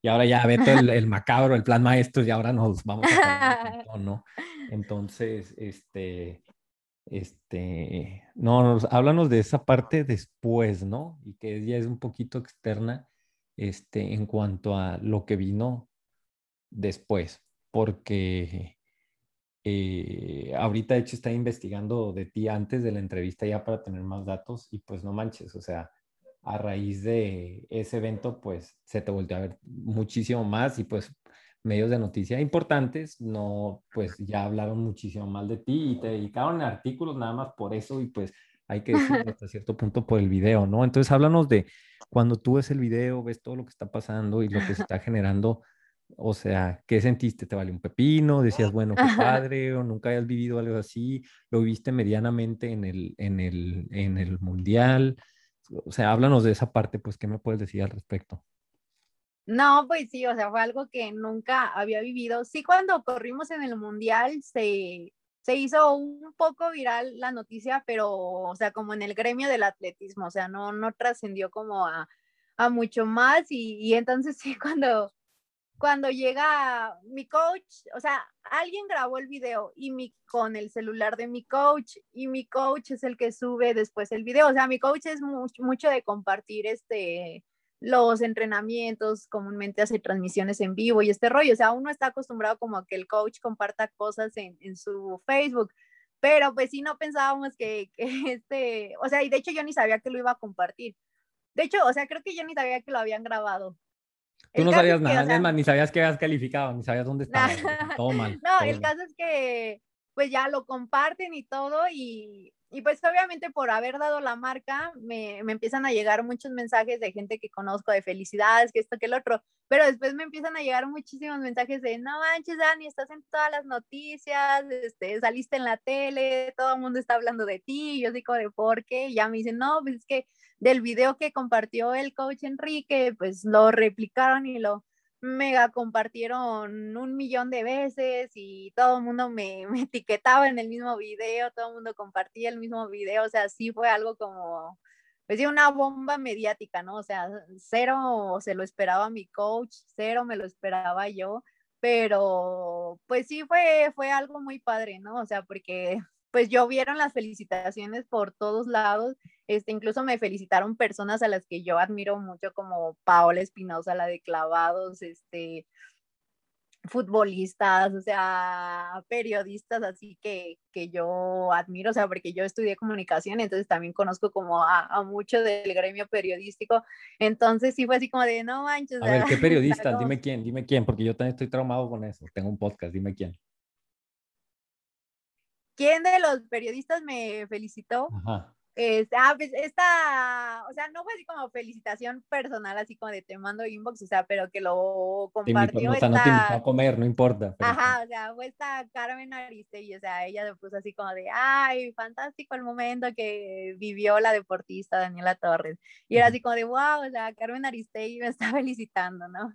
[SPEAKER 3] Y ahora ya ve todo el, el, [LAUGHS] macabro, el plan maestro, y ahora nos vamos a... ¿no? [LAUGHS] Entonces, este, este, no, háblanos de esa parte después, ¿no? Y que ya es un poquito externa, este, en cuanto a lo que vino después, porque eh, ahorita de hecho está investigando de ti antes de la entrevista ya para tener más datos y pues no manches, o sea, a raíz de ese evento pues se te volvió a ver muchísimo más y pues medios de noticias importantes, no, pues ya hablaron muchísimo mal de ti y te dedicaron a artículos nada más por eso y pues hay que decir [LAUGHS] hasta cierto punto por el video, ¿no? Entonces háblanos de cuando tú ves el video, ves todo lo que está pasando y lo que se está generando, o sea, ¿qué sentiste? ¿Te vale un pepino? ¿Decías, bueno, qué [LAUGHS] padre? ¿O nunca hayas vivido algo así? ¿Lo viste medianamente en el, en el, en el mundial? O sea, háblanos de esa parte, pues, ¿qué me puedes decir al respecto?
[SPEAKER 4] No, pues sí, o sea, fue algo que nunca había vivido. Sí, cuando corrimos en el mundial se, se hizo un poco viral la noticia, pero, o sea, como en el gremio del atletismo, o sea, no, no trascendió como a, a, mucho más y, entonces [LAUGHS] sí, cuando, cuando llega mi coach, o sea, alguien grabó el video y mi con el celular de mi coach y mi coach es el que sube después el video, o sea, mi coach es mucho de compartir este los entrenamientos, comúnmente hace transmisiones en vivo y este rollo, o sea, uno está acostumbrado como a que el coach comparta cosas en, en su Facebook, pero pues sí no pensábamos que, [LAUGHS] que, este, o sea, y de hecho yo ni sabía que lo iba a compartir. De hecho, o sea, creo que yo ni sabía que lo habían grabado.
[SPEAKER 3] Tú no sabías nada, es más, ni sabías que habías calificado, ni sabías dónde estaba. [LAUGHS] todo mal.
[SPEAKER 4] No, el caso es que pues ya lo comparten y todo y, y pues obviamente por haber dado la marca me, me, empiezan a llegar muchos mensajes de gente que conozco de felicidades, que esto, que el otro, pero después me empiezan a llegar muchísimos mensajes de no manches Dani, estás en todas las noticias, este, saliste en la tele, todo el mundo está hablando de ti, yo digo de por qué, y ya me dicen no, pues es que del video que compartió el coach Enrique, pues lo replicaron y lo mega compartieron un millón de veces y todo el mundo me, [LAUGHS] me, etiquetaba en el mismo video, todo el mundo compartía el mismo video, o sea, sí fue algo como, pues sí, una bomba mediática, ¿no? O sea, cero se lo esperaba mi coach, cero me lo esperaba yo, pero pues sí fue, fue algo muy padre, ¿no? O sea, porque pues yo vieron las felicitaciones por todos lados, este, incluso me felicitaron personas a las que yo admiro mucho, como Paola Espinosa, la de clavados, este, futbolistas, o sea, periodistas así que, que yo admiro, o sea, porque yo estudié comunicación, entonces también conozco como a, a mucho del gremio periodístico, entonces sí fue así como de, no manches.
[SPEAKER 3] A ver, ¿qué [LAUGHS] periodista? Dime quién, dime quién, porque yo también estoy traumado con eso, tengo un podcast, dime quién.
[SPEAKER 4] ¿Quién de los periodistas me felicitó?
[SPEAKER 3] Ajá.
[SPEAKER 4] Este, ah, pues esta, o sea, no fue así como felicitación personal, así como de te mando inbox, o sea, pero que lo compartió.
[SPEAKER 3] o sea, no te invitó a comer, no importa.
[SPEAKER 4] Pero... Ajá, o sea, fue esta Carmen Aristegui, o sea, ella se puso así como de, ay, fantástico el momento que vivió la deportista Daniela Torres. Y era así como de, wow, o sea, Carmen Aristegui me está [LAUGHS] felicitando, ¿no?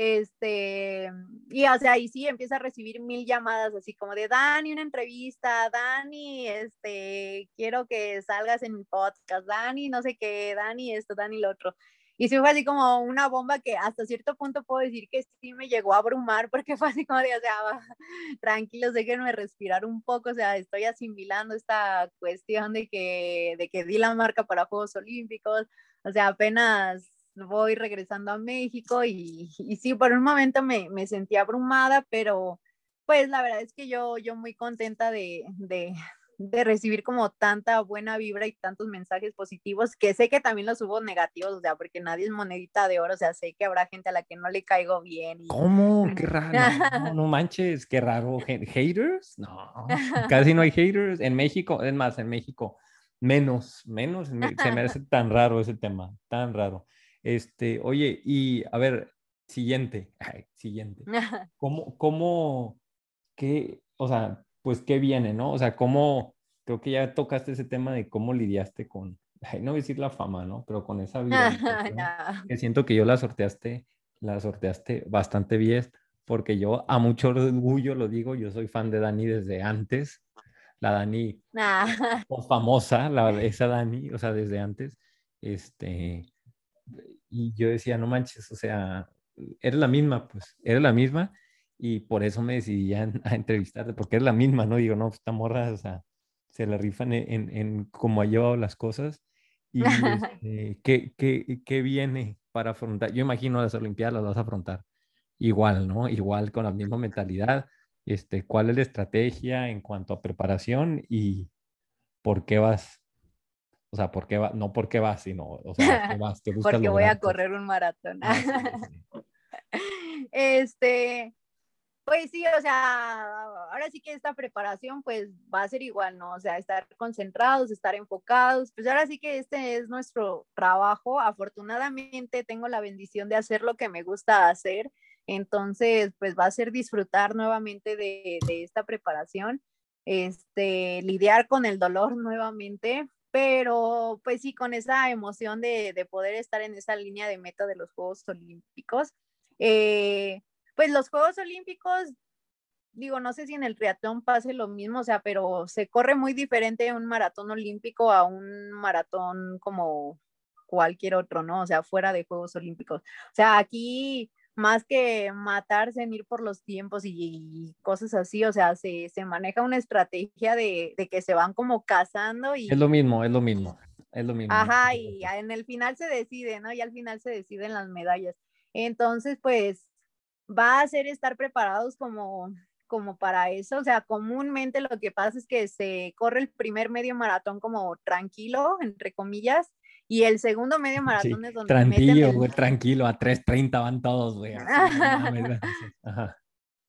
[SPEAKER 4] Este, y o sea, y sí empieza a recibir mil llamadas así como de Dani, una entrevista, Dani, este, quiero que salgas en mi podcast, Dani, no sé qué, Dani, esto, Dani, lo otro. Y sí fue así como una bomba que hasta cierto punto puedo decir que sí me llegó a abrumar [LAUGHS] porque fue así como de, o sea, [LAUGHS] tranquilos, déjenme respirar un poco, o sea, estoy asimilando esta cuestión de que, de que di la marca para Juegos Olímpicos, o sea, apenas voy regresando a México y, y sí, por un momento me, me, sentí abrumada, pero pues la verdad es que yo, yo muy contenta de, de, de, recibir como tanta buena vibra y tantos mensajes positivos, que sé que también los hubo negativos, o sea, porque nadie es monedita de oro, o sea, sé que habrá gente a la que no le caigo bien. Y...
[SPEAKER 3] ¿Cómo? [LAUGHS] Qué raro, no, no, manches, qué raro. ¿Haters? No, casi no hay haters. En México, es más, en México, menos, menos, se me hace tan raro ese tema, tan raro. Este, oye, y a ver, siguiente, [LAUGHS] siguiente. [LAUGHS] ¿Cómo, cómo, qué, o sea, pues qué viene, ¿no? O sea, cómo, creo que ya tocaste ese tema de cómo lidiaste con, [LAUGHS] no voy a decir la fama, ¿no? Pero con esa vida, que siento que yo la sorteaste, la sorteaste bastante bien, porque yo a mucho orgullo lo digo, yo soy fan de Dani desde antes, la Dani famosa, la, esa Dani, o sea, desde antes, este, y yo decía, no manches, o sea, eres la misma, pues, eres la misma, y por eso me decidí a, entrevistarte, porque es la misma, ¿no? Digo, no, esta morra, o sea, se la rifan en, en, cómo ha llevado las cosas, y [LAUGHS] este, ¿qué, qué, qué viene para afrontar? Yo imagino las Olimpiadas las vas a afrontar igual, ¿no? Igual con la misma mentalidad, este, ¿cuál es la estrategia en cuanto a preparación y por qué vas o sea, ¿por qué va? No porque vas, sino, o sea, ¿qué vas? ¿Qué buscas
[SPEAKER 4] porque voy a correr un maratón. Ah, [LAUGHS] este, pues sí, o sea, ahora sí que esta preparación pues va a ser igual, ¿no? O sea, estar concentrados, estar enfocados, pues ahora sí que este es nuestro trabajo. Afortunadamente tengo la bendición de hacer lo que me gusta hacer, entonces pues va a ser disfrutar nuevamente de, de esta preparación, este, lidiar con el dolor nuevamente, pero pues sí, con esa emoción de, de, poder estar en esa línea de meta de los Juegos Olímpicos. Eh, pues los Juegos Olímpicos, digo, no sé si en el triatlón pase lo mismo, o sea, pero se corre muy diferente un maratón olímpico a un maratón como cualquier otro, ¿no? O sea, fuera de Juegos Olímpicos. O sea, aquí más que matarse en ir por los tiempos y, y cosas así, o sea, se, se maneja una estrategia de, de, que se van como cazando y...
[SPEAKER 3] Es lo mismo, es lo mismo, es lo mismo.
[SPEAKER 4] Ajá, y en el final se decide, ¿no? Y al final se deciden las medallas. Entonces, pues, va a ser estar preparados como, como para eso, o sea, comúnmente lo que pasa es que se corre el primer medio maratón como tranquilo, entre comillas, y el segundo medio maratón
[SPEAKER 3] Sí,
[SPEAKER 4] es donde
[SPEAKER 3] tranquilo,
[SPEAKER 4] meten
[SPEAKER 3] güey,
[SPEAKER 4] el...
[SPEAKER 3] tranquilo, a 3.30 van todos, güey. [LAUGHS]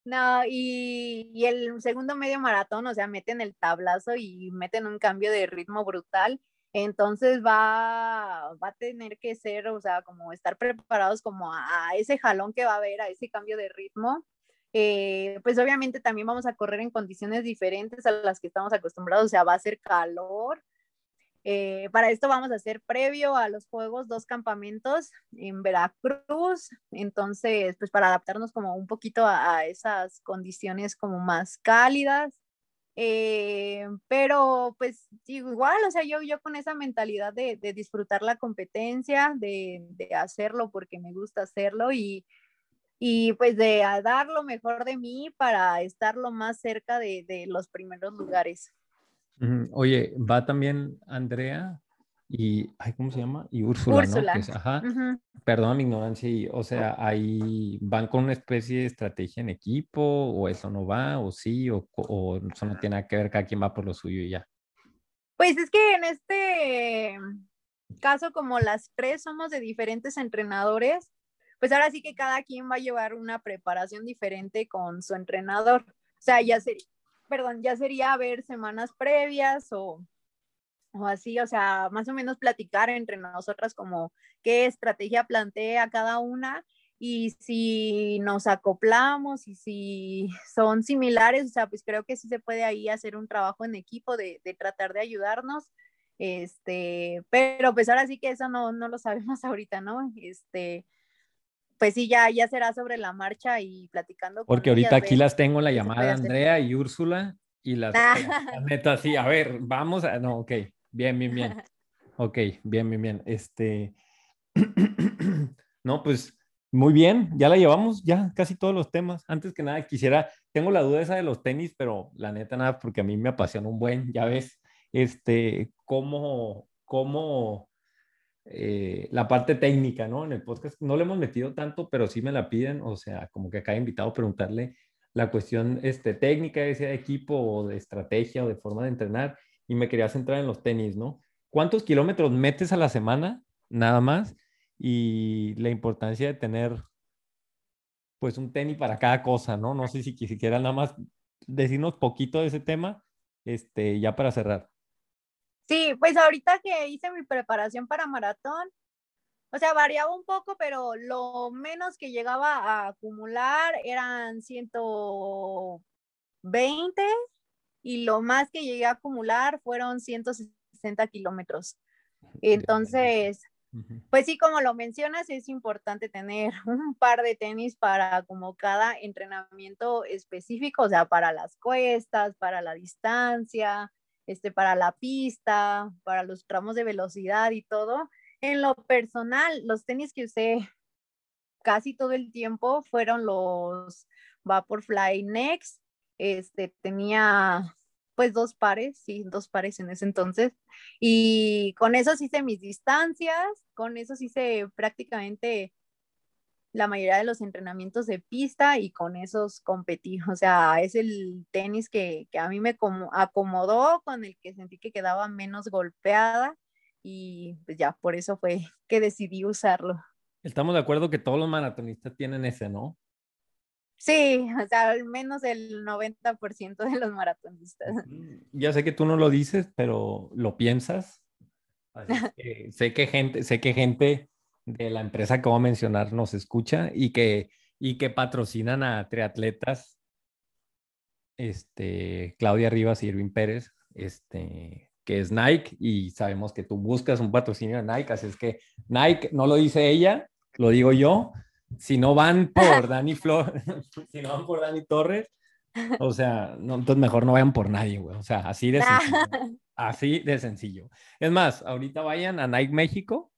[SPEAKER 3] No,
[SPEAKER 4] y, y el segundo medio maratón, o sea, meten el tablazo y meten un cambio de ritmo brutal. Entonces va, va a tener que ser, o sea, como estar preparados como a, a ese jalón que va a haber, a ese cambio de ritmo. Eh, pues obviamente también vamos a correr en condiciones diferentes a las que estamos acostumbrados, o sea, va a ser calor. Eh, para esto vamos a hacer previo a los juegos dos campamentos en Veracruz, entonces pues para adaptarnos como un poquito a, esas condiciones como más cálidas, eh, pero pues igual, o sea, yo, yo con esa mentalidad de, de disfrutar la competencia, de, de, hacerlo porque me gusta hacerlo y, y pues de dar lo mejor de mí para estar lo más cerca de, de los primeros lugares.
[SPEAKER 3] Oye, va también Andrea y, ay, ¿cómo se llama? Y Úrsula,
[SPEAKER 4] Úrsula.
[SPEAKER 3] ¿no? Es- ajá.
[SPEAKER 4] Uh -huh.
[SPEAKER 3] Perdona mi ignorancia, y, o sea, ahí van con una especie de estrategia en equipo, o eso no va, o sí, o, o eso no tiene nada que ver, cada quien va por lo suyo y ya.
[SPEAKER 4] Pues es que en este caso, como las tres somos de diferentes entrenadores, pues ahora sí que cada quien va a llevar una preparación diferente con su entrenador. O sea, ya sería, perdón, ya sería ver semanas previas o, o así, o sea, más o menos platicar entre nosotras como qué estrategia plantea cada una y si nos acoplamos y si son similares, o sea, pues creo que sí se puede ahí hacer un trabajo en equipo de, de tratar de ayudarnos. Este, pero pues ahora sí que eso no, no lo sabemos [LAUGHS] ahorita, ¿no? Este, pues sí, ya, ya será sobre la marcha y platicando.
[SPEAKER 3] Porque ahorita
[SPEAKER 4] ellas,
[SPEAKER 3] aquí las tengo la llamada. Andrea y Úrsula y las, [LAUGHS] las neta sí, a ver, vamos a, no, ok, bien, bien, bien, [LAUGHS] ok, bien, bien, bien, este, [CLEARS THROAT] no, pues muy bien, ya la llevamos, ya casi todos los temas. Antes que nada, quisiera, tengo la duda esa de los tenis, pero la neta nada, porque a mí me apasiona un buen, ya ves, este, cómo, cómo, eh, la parte técnica, ¿no? En el podcast no le hemos metido tanto, pero sí me la piden, o sea, como que cada invitado preguntarle la cuestión este, técnica de ese equipo o de estrategia o de forma de entrenar y me quería centrar en los tenis, ¿no? ¿Cuántos kilómetros metes a la semana? Nada más. Y la importancia de tener pues un tenis para cada cosa, ¿no? No sé si quisiera nada más decirnos poquito de ese tema, este, ya para cerrar.
[SPEAKER 4] Sí, pues ahorita que hice mi preparación para maratón, o sea, variaba un poco, pero lo menos que llegaba a acumular eran 120 y lo más que llegué a acumular fueron 160 kilómetros. Entonces, pues sí, como lo mencionas, es importante tener [LAUGHS] un par de tenis para como cada entrenamiento específico, o sea, para las cuestas, para la distancia, este, para la pista, para los tramos de velocidad y todo. En lo personal, los tenis que usé casi todo el tiempo fueron los Vaporfly Next. Este, tenía pues dos pares, sí, dos pares en ese entonces. Y con esos hice mis distancias, con esos hice prácticamente la mayoría de los entrenamientos de pista y con esos competí. [LAUGHS] O sea, es el tenis que, que a mí me acomodó, con el que sentí que quedaba menos golpeada y pues ya por eso fue [LAUGHS] que decidí usarlo.
[SPEAKER 3] Estamos de acuerdo que todos los maratonistas tienen ese, ¿no?
[SPEAKER 4] Sí, o sea, al menos el 90% de los maratonistas. [LAUGHS]
[SPEAKER 3] Ya sé que tú no lo dices, pero lo piensas. Que sé que gente, sé que gente de la empresa que voy a mencionar nos escucha y que, y que patrocinan a triatletas, este, Claudia Rivas y Irving Pérez, este, que es Nike, y sabemos que tú buscas un patrocinio de Nike, así es que Nike no lo dice ella, lo digo yo. Si no van por [LAUGHS] Dani Flor, [LAUGHS] si no van por Dani Torres, o sea, no, entonces mejor no vayan por nadie, güey. O sea, así de [LAUGHS] sencillo. Así de sencillo. Es más, ahorita vayan a Nike México.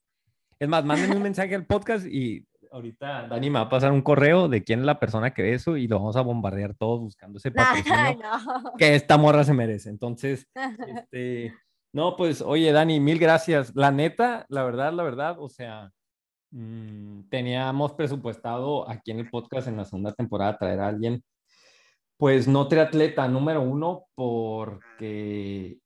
[SPEAKER 3] Es más, mándenme un mensaje al podcast y ahorita Dani me va a pasar un correo de quién es la persona que ve eso y lo vamos a bombardear todos buscando ese [LAUGHS] patrocinio
[SPEAKER 4] no.
[SPEAKER 3] que esta morra se merece. Entonces, este, no, pues, oye, Dani, mil gracias. La neta, la verdad, la verdad, o sea, mm, teníamos presupuestado aquí en el podcast en la segunda temporada traer a alguien, pues no triatleta número uno, porque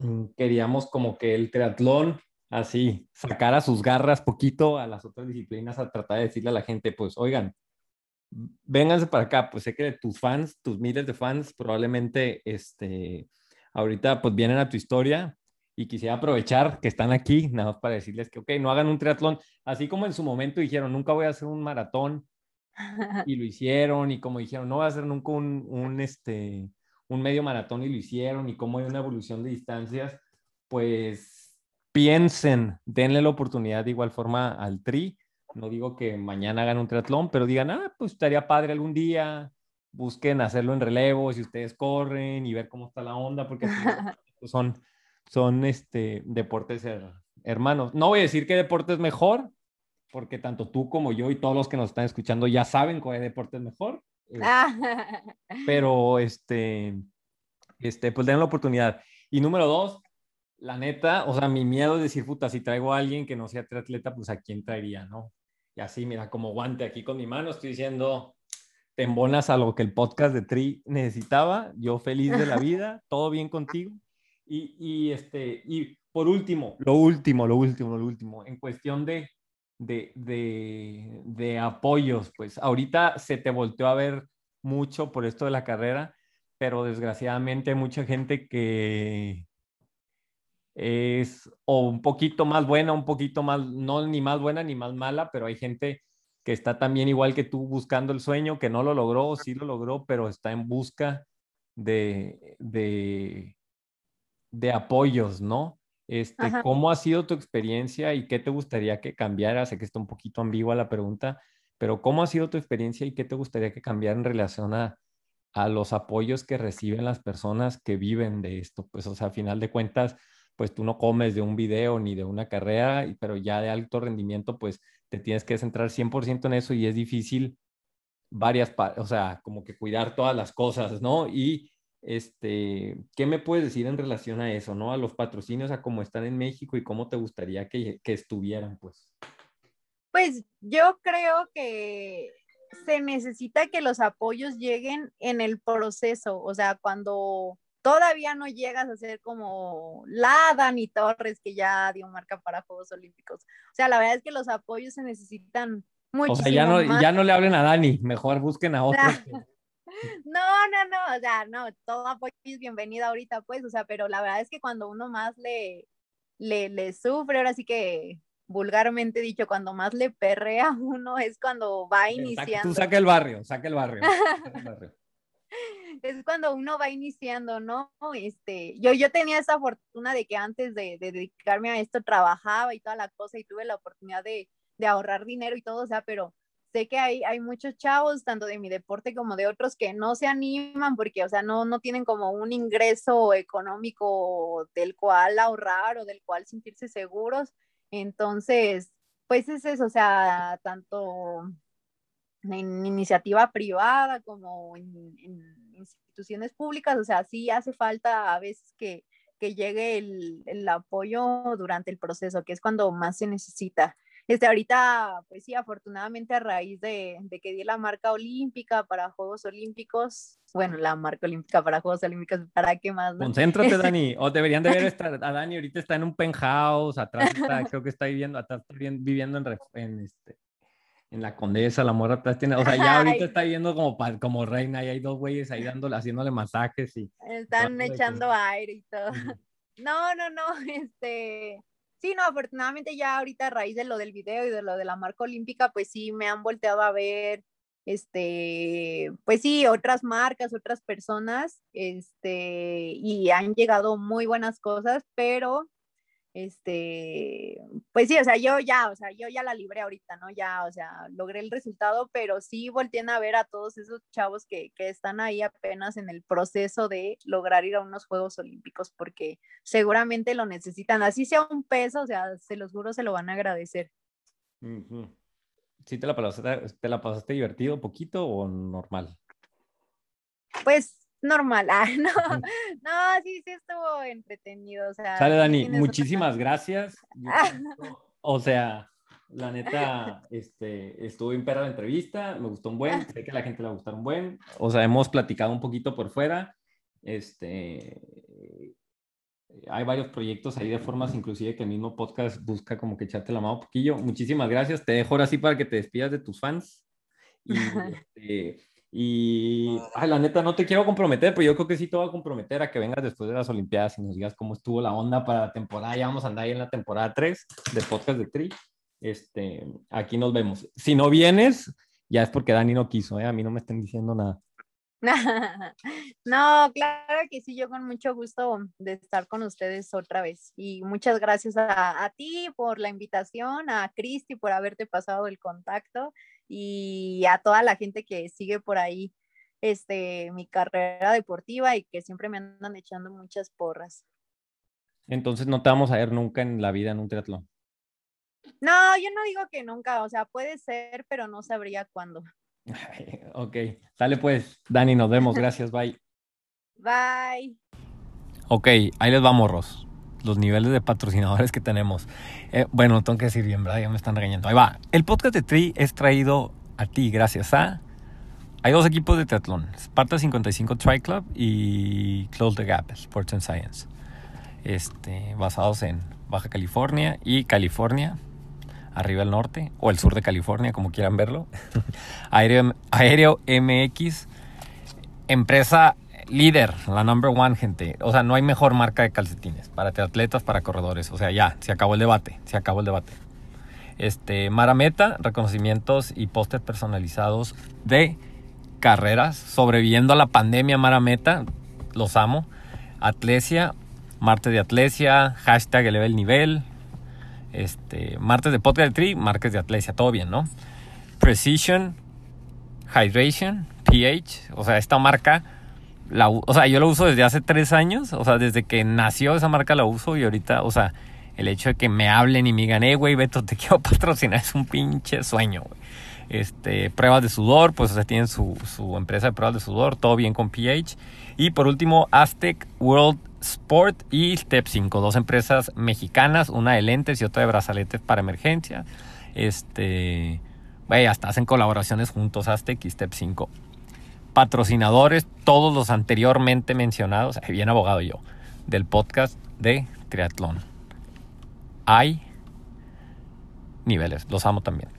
[SPEAKER 3] mm, queríamos como que el triatlón así sacara sus garras poquito a las otras disciplinas a tratar de decirle a la gente, pues, oigan, vénganse para acá, pues sé que tus fans, tus miles de fans, probablemente, este, ahorita pues vienen a tu historia y quisiera aprovechar que están aquí, nada más para decirles que, ok, no hagan un triatlón, así como en su momento dijeron, nunca voy a hacer un maratón, [LAUGHS] y lo hicieron, y como dijeron, no voy a hacer nunca un, un, este, un medio maratón, y lo hicieron, y como hay una evolución de distancias, pues piensen, denle la oportunidad de igual forma al tri, no digo que mañana hagan un triatlón, pero digan, ah, pues estaría padre algún día, busquen hacerlo en relevo, si ustedes corren y ver cómo está la onda, porque [LAUGHS] son, son este, deportes hermanos. No voy a decir qué deporte es mejor, porque tanto tú como yo y todos los que nos están escuchando ya saben cuál deporte es mejor. Eh, [LAUGHS] pero, este, este, pues den la oportunidad. Y número dos, la neta, o sea, mi miedo es decir, puta, si traigo a alguien que no sea triatleta, pues a quién traería, ¿no? Y así, mira, como guante aquí con mi mano, estoy diciendo, te embonas a lo que el podcast de Tri necesitaba. Yo feliz de la vida, [LAUGHS] todo bien contigo. Y, y, este, y por último, lo último, lo último, lo último, en cuestión de, de, de, de apoyos, pues ahorita se te volteó a ver mucho por esto de la carrera, pero desgraciadamente hay mucha gente que es o un poquito más buena, un poquito más, no ni más buena ni más mala, pero hay gente que está también igual que tú buscando el sueño, que no lo logró, sí lo logró, pero está en busca de, de, de apoyos, ¿no? Este, ¿Cómo ha sido tu experiencia y qué te gustaría que cambiara? Sé que está un poquito ambigua la pregunta, pero ¿cómo ha sido tu experiencia y qué te gustaría que cambiara en relación a, a los apoyos que reciben las personas que viven de esto? Pues, o sea, a final de cuentas, pues tú no comes de un video ni de una carrera, pero ya de alto rendimiento, pues te tienes que centrar 100% en eso y es difícil varias, o sea, como que cuidar todas las cosas, ¿no? Y este, ¿qué me puedes decir en relación a eso, ¿no? A los patrocinios, a cómo están en México y cómo te gustaría que, que estuvieran, pues.
[SPEAKER 4] Pues yo creo que se necesita que los apoyos lleguen en el proceso, o sea, cuando todavía no llegas a ser como la Dani Torres que ya dio marca para Juegos Olímpicos. O sea, la verdad es que los apoyos se necesitan mucho. O sea,
[SPEAKER 3] ya no, ya no le hablen a Dani, mejor busquen a otros. [LAUGHS]
[SPEAKER 4] No, no, no, o sea, no, todo apoyo es bienvenido ahorita, pues, o sea, pero la verdad es que cuando uno más le, le, le sufre, ahora sí que vulgarmente dicho, cuando más le perrea uno es cuando va iniciando.
[SPEAKER 3] Tú saca el barrio, saca el barrio. Saca el barrio [LAUGHS]
[SPEAKER 4] es cuando uno va iniciando, ¿no? Este, yo, yo tenía esa fortuna de que antes de, dedicarme a esto trabajaba y toda la cosa y tuve la oportunidad de, ahorrar dinero y todo, o sea, pero sé que hay, hay muchos chavos, tanto de mi deporte como de otros, que no se animan porque, o sea, no, no tienen como un ingreso económico del cual ahorrar o del cual sentirse seguros. Entonces, pues es eso, o sea, tanto en iniciativa privada como en, instituciones públicas, o sea, sí hace falta a veces que, que llegue el, el, apoyo durante el proceso, que es cuando más se necesita. Este, ahorita, pues sí, afortunadamente a raíz de, de, que di la marca olímpica para Juegos Olímpicos, bueno, la marca olímpica para Juegos Olímpicos, ¿para qué más?
[SPEAKER 3] Concéntrate, [LAUGHS] Dani, o deberían de ver estar, a Dani ahorita está en un penthouse, atrás está, creo que está viviendo, atrás viviendo en, en este, en la condesa, la morra atrás tiene, o sea, ya ahorita está viendo como, como reina y hay dos güeyes ahí dándole, haciéndole masajes y...
[SPEAKER 4] Están echando aire y todo. [LAUGHS] No, no, no, [LAUGHS] este... Sí, no, afortunadamente ya ahorita a raíz de lo del video y de lo de la marca olímpica, pues sí, me han volteado a ver, este, pues sí, otras marcas, otras personas, este, y han llegado muy buenas cosas, pero este, pues sí, o sea, yo ya, o sea, yo ya la libré ahorita, ¿no? Ya, o sea, logré el resultado, pero sí volteen a ver a todos esos chavos que, que están ahí apenas en el proceso de lograr ir a unos Juegos Olímpicos, porque seguramente lo necesitan, así sea un peso, o sea, se los juro, se lo van a agradecer.
[SPEAKER 3] ¿Sí te la pasaste, te la pasaste divertido, poquito o normal?
[SPEAKER 4] Pues normal. Ah, [LAUGHS] no, no, sí, sí estuvo entretenido. O sea,
[SPEAKER 3] Sale, Dani, muchísimas gracias. [LAUGHS] O sea, la neta, este, estuvo bien perra la entrevista, me gustó un buen, sé que a la gente le va a gustar un buen. O sea, hemos platicado un poquito por fuera. Este, hay varios proyectos ahí de formas, inclusive que el mismo podcast busca como que echarte la mano un poquillo. Muchísimas gracias. Te dejo ahora sí para que te despidas de tus fans. Y, [LAUGHS] este, y ay, la neta, no te quiero comprometer, pero yo creo que sí te voy a comprometer a que vengas después de las Olimpiadas y nos digas cómo estuvo la onda para la temporada. Ya vamos a andar ahí en la temporada 3 de podcast de Tri. Este, aquí nos vemos. Si no vienes, ya es porque Dani no quiso, ¿eh? A mí no me estén diciendo nada. [LAUGHS]
[SPEAKER 4] No, claro que sí, yo con mucho gusto de estar con ustedes otra vez. Y muchas gracias a, a ti por la invitación, a Cristi por haberte pasado el contacto y a toda la gente que sigue por ahí este, mi carrera deportiva y que siempre me andan echando muchas porras.
[SPEAKER 3] Entonces no te vamos a ver nunca en la vida en un triatlón.
[SPEAKER 4] No, yo no digo que nunca, o sea, puede ser, pero no sabría cuándo. [LAUGHS]
[SPEAKER 3] Ok, dale pues, Dani, nos vemos. Gracias, bye. [LAUGHS]
[SPEAKER 4] Bye.
[SPEAKER 3] Ok, ahí les va, morros. Los niveles de patrocinadores que tenemos. Eh, bueno, tengo que decir bien, ¿verdad? Ya me están regañando. Ahí va. El podcast de Tri es traído a ti gracias a... Hay dos equipos de triatlón. Sparta 55 Tri Club y Close the Gap, Sports and Science. Este, basados en Baja California y California, arriba al norte, o el sur de California, como quieran verlo. [LAUGHS] Aéreo, Aéreo MX, empresa líder, la number one, gente. O sea, no hay mejor marca de calcetines para atletas, para corredores. O sea, ya, se acabó el debate, se acabó el debate. Este, Marameta, reconocimientos y pósters personalizados de carreras, sobreviviendo a la pandemia Marameta, los amo. Atlesia, martes de Atlesia, hashtag eleve el nivel, este, martes de podcast de tri, martes de Atlesia, todo bien, ¿no? Precision, Hydration, pH, o sea, esta marca, o sea, yo la uso desde hace tres años, o sea, desde que nació esa marca la uso y ahorita, o sea, el hecho de que me hablen y me digan, eh, güey, Beto, te [LAUGHS] quiero patrocinar, es un pinche sueño, güey. Este, pruebas de sudor, pues, o sea, tienen su, su empresa de pruebas de sudor, todo bien con pH. Y por último, Aztec World Sport y Step 5, dos empresas mexicanas, una de lentes y otra de brazaletes para emergencia. Este, güey, hasta hacen colaboraciones juntos, Aztec y Step 5. Patrocinadores, todos los anteriormente mencionados, bien abogado yo, del podcast de triatlón. Hay niveles, los amo también.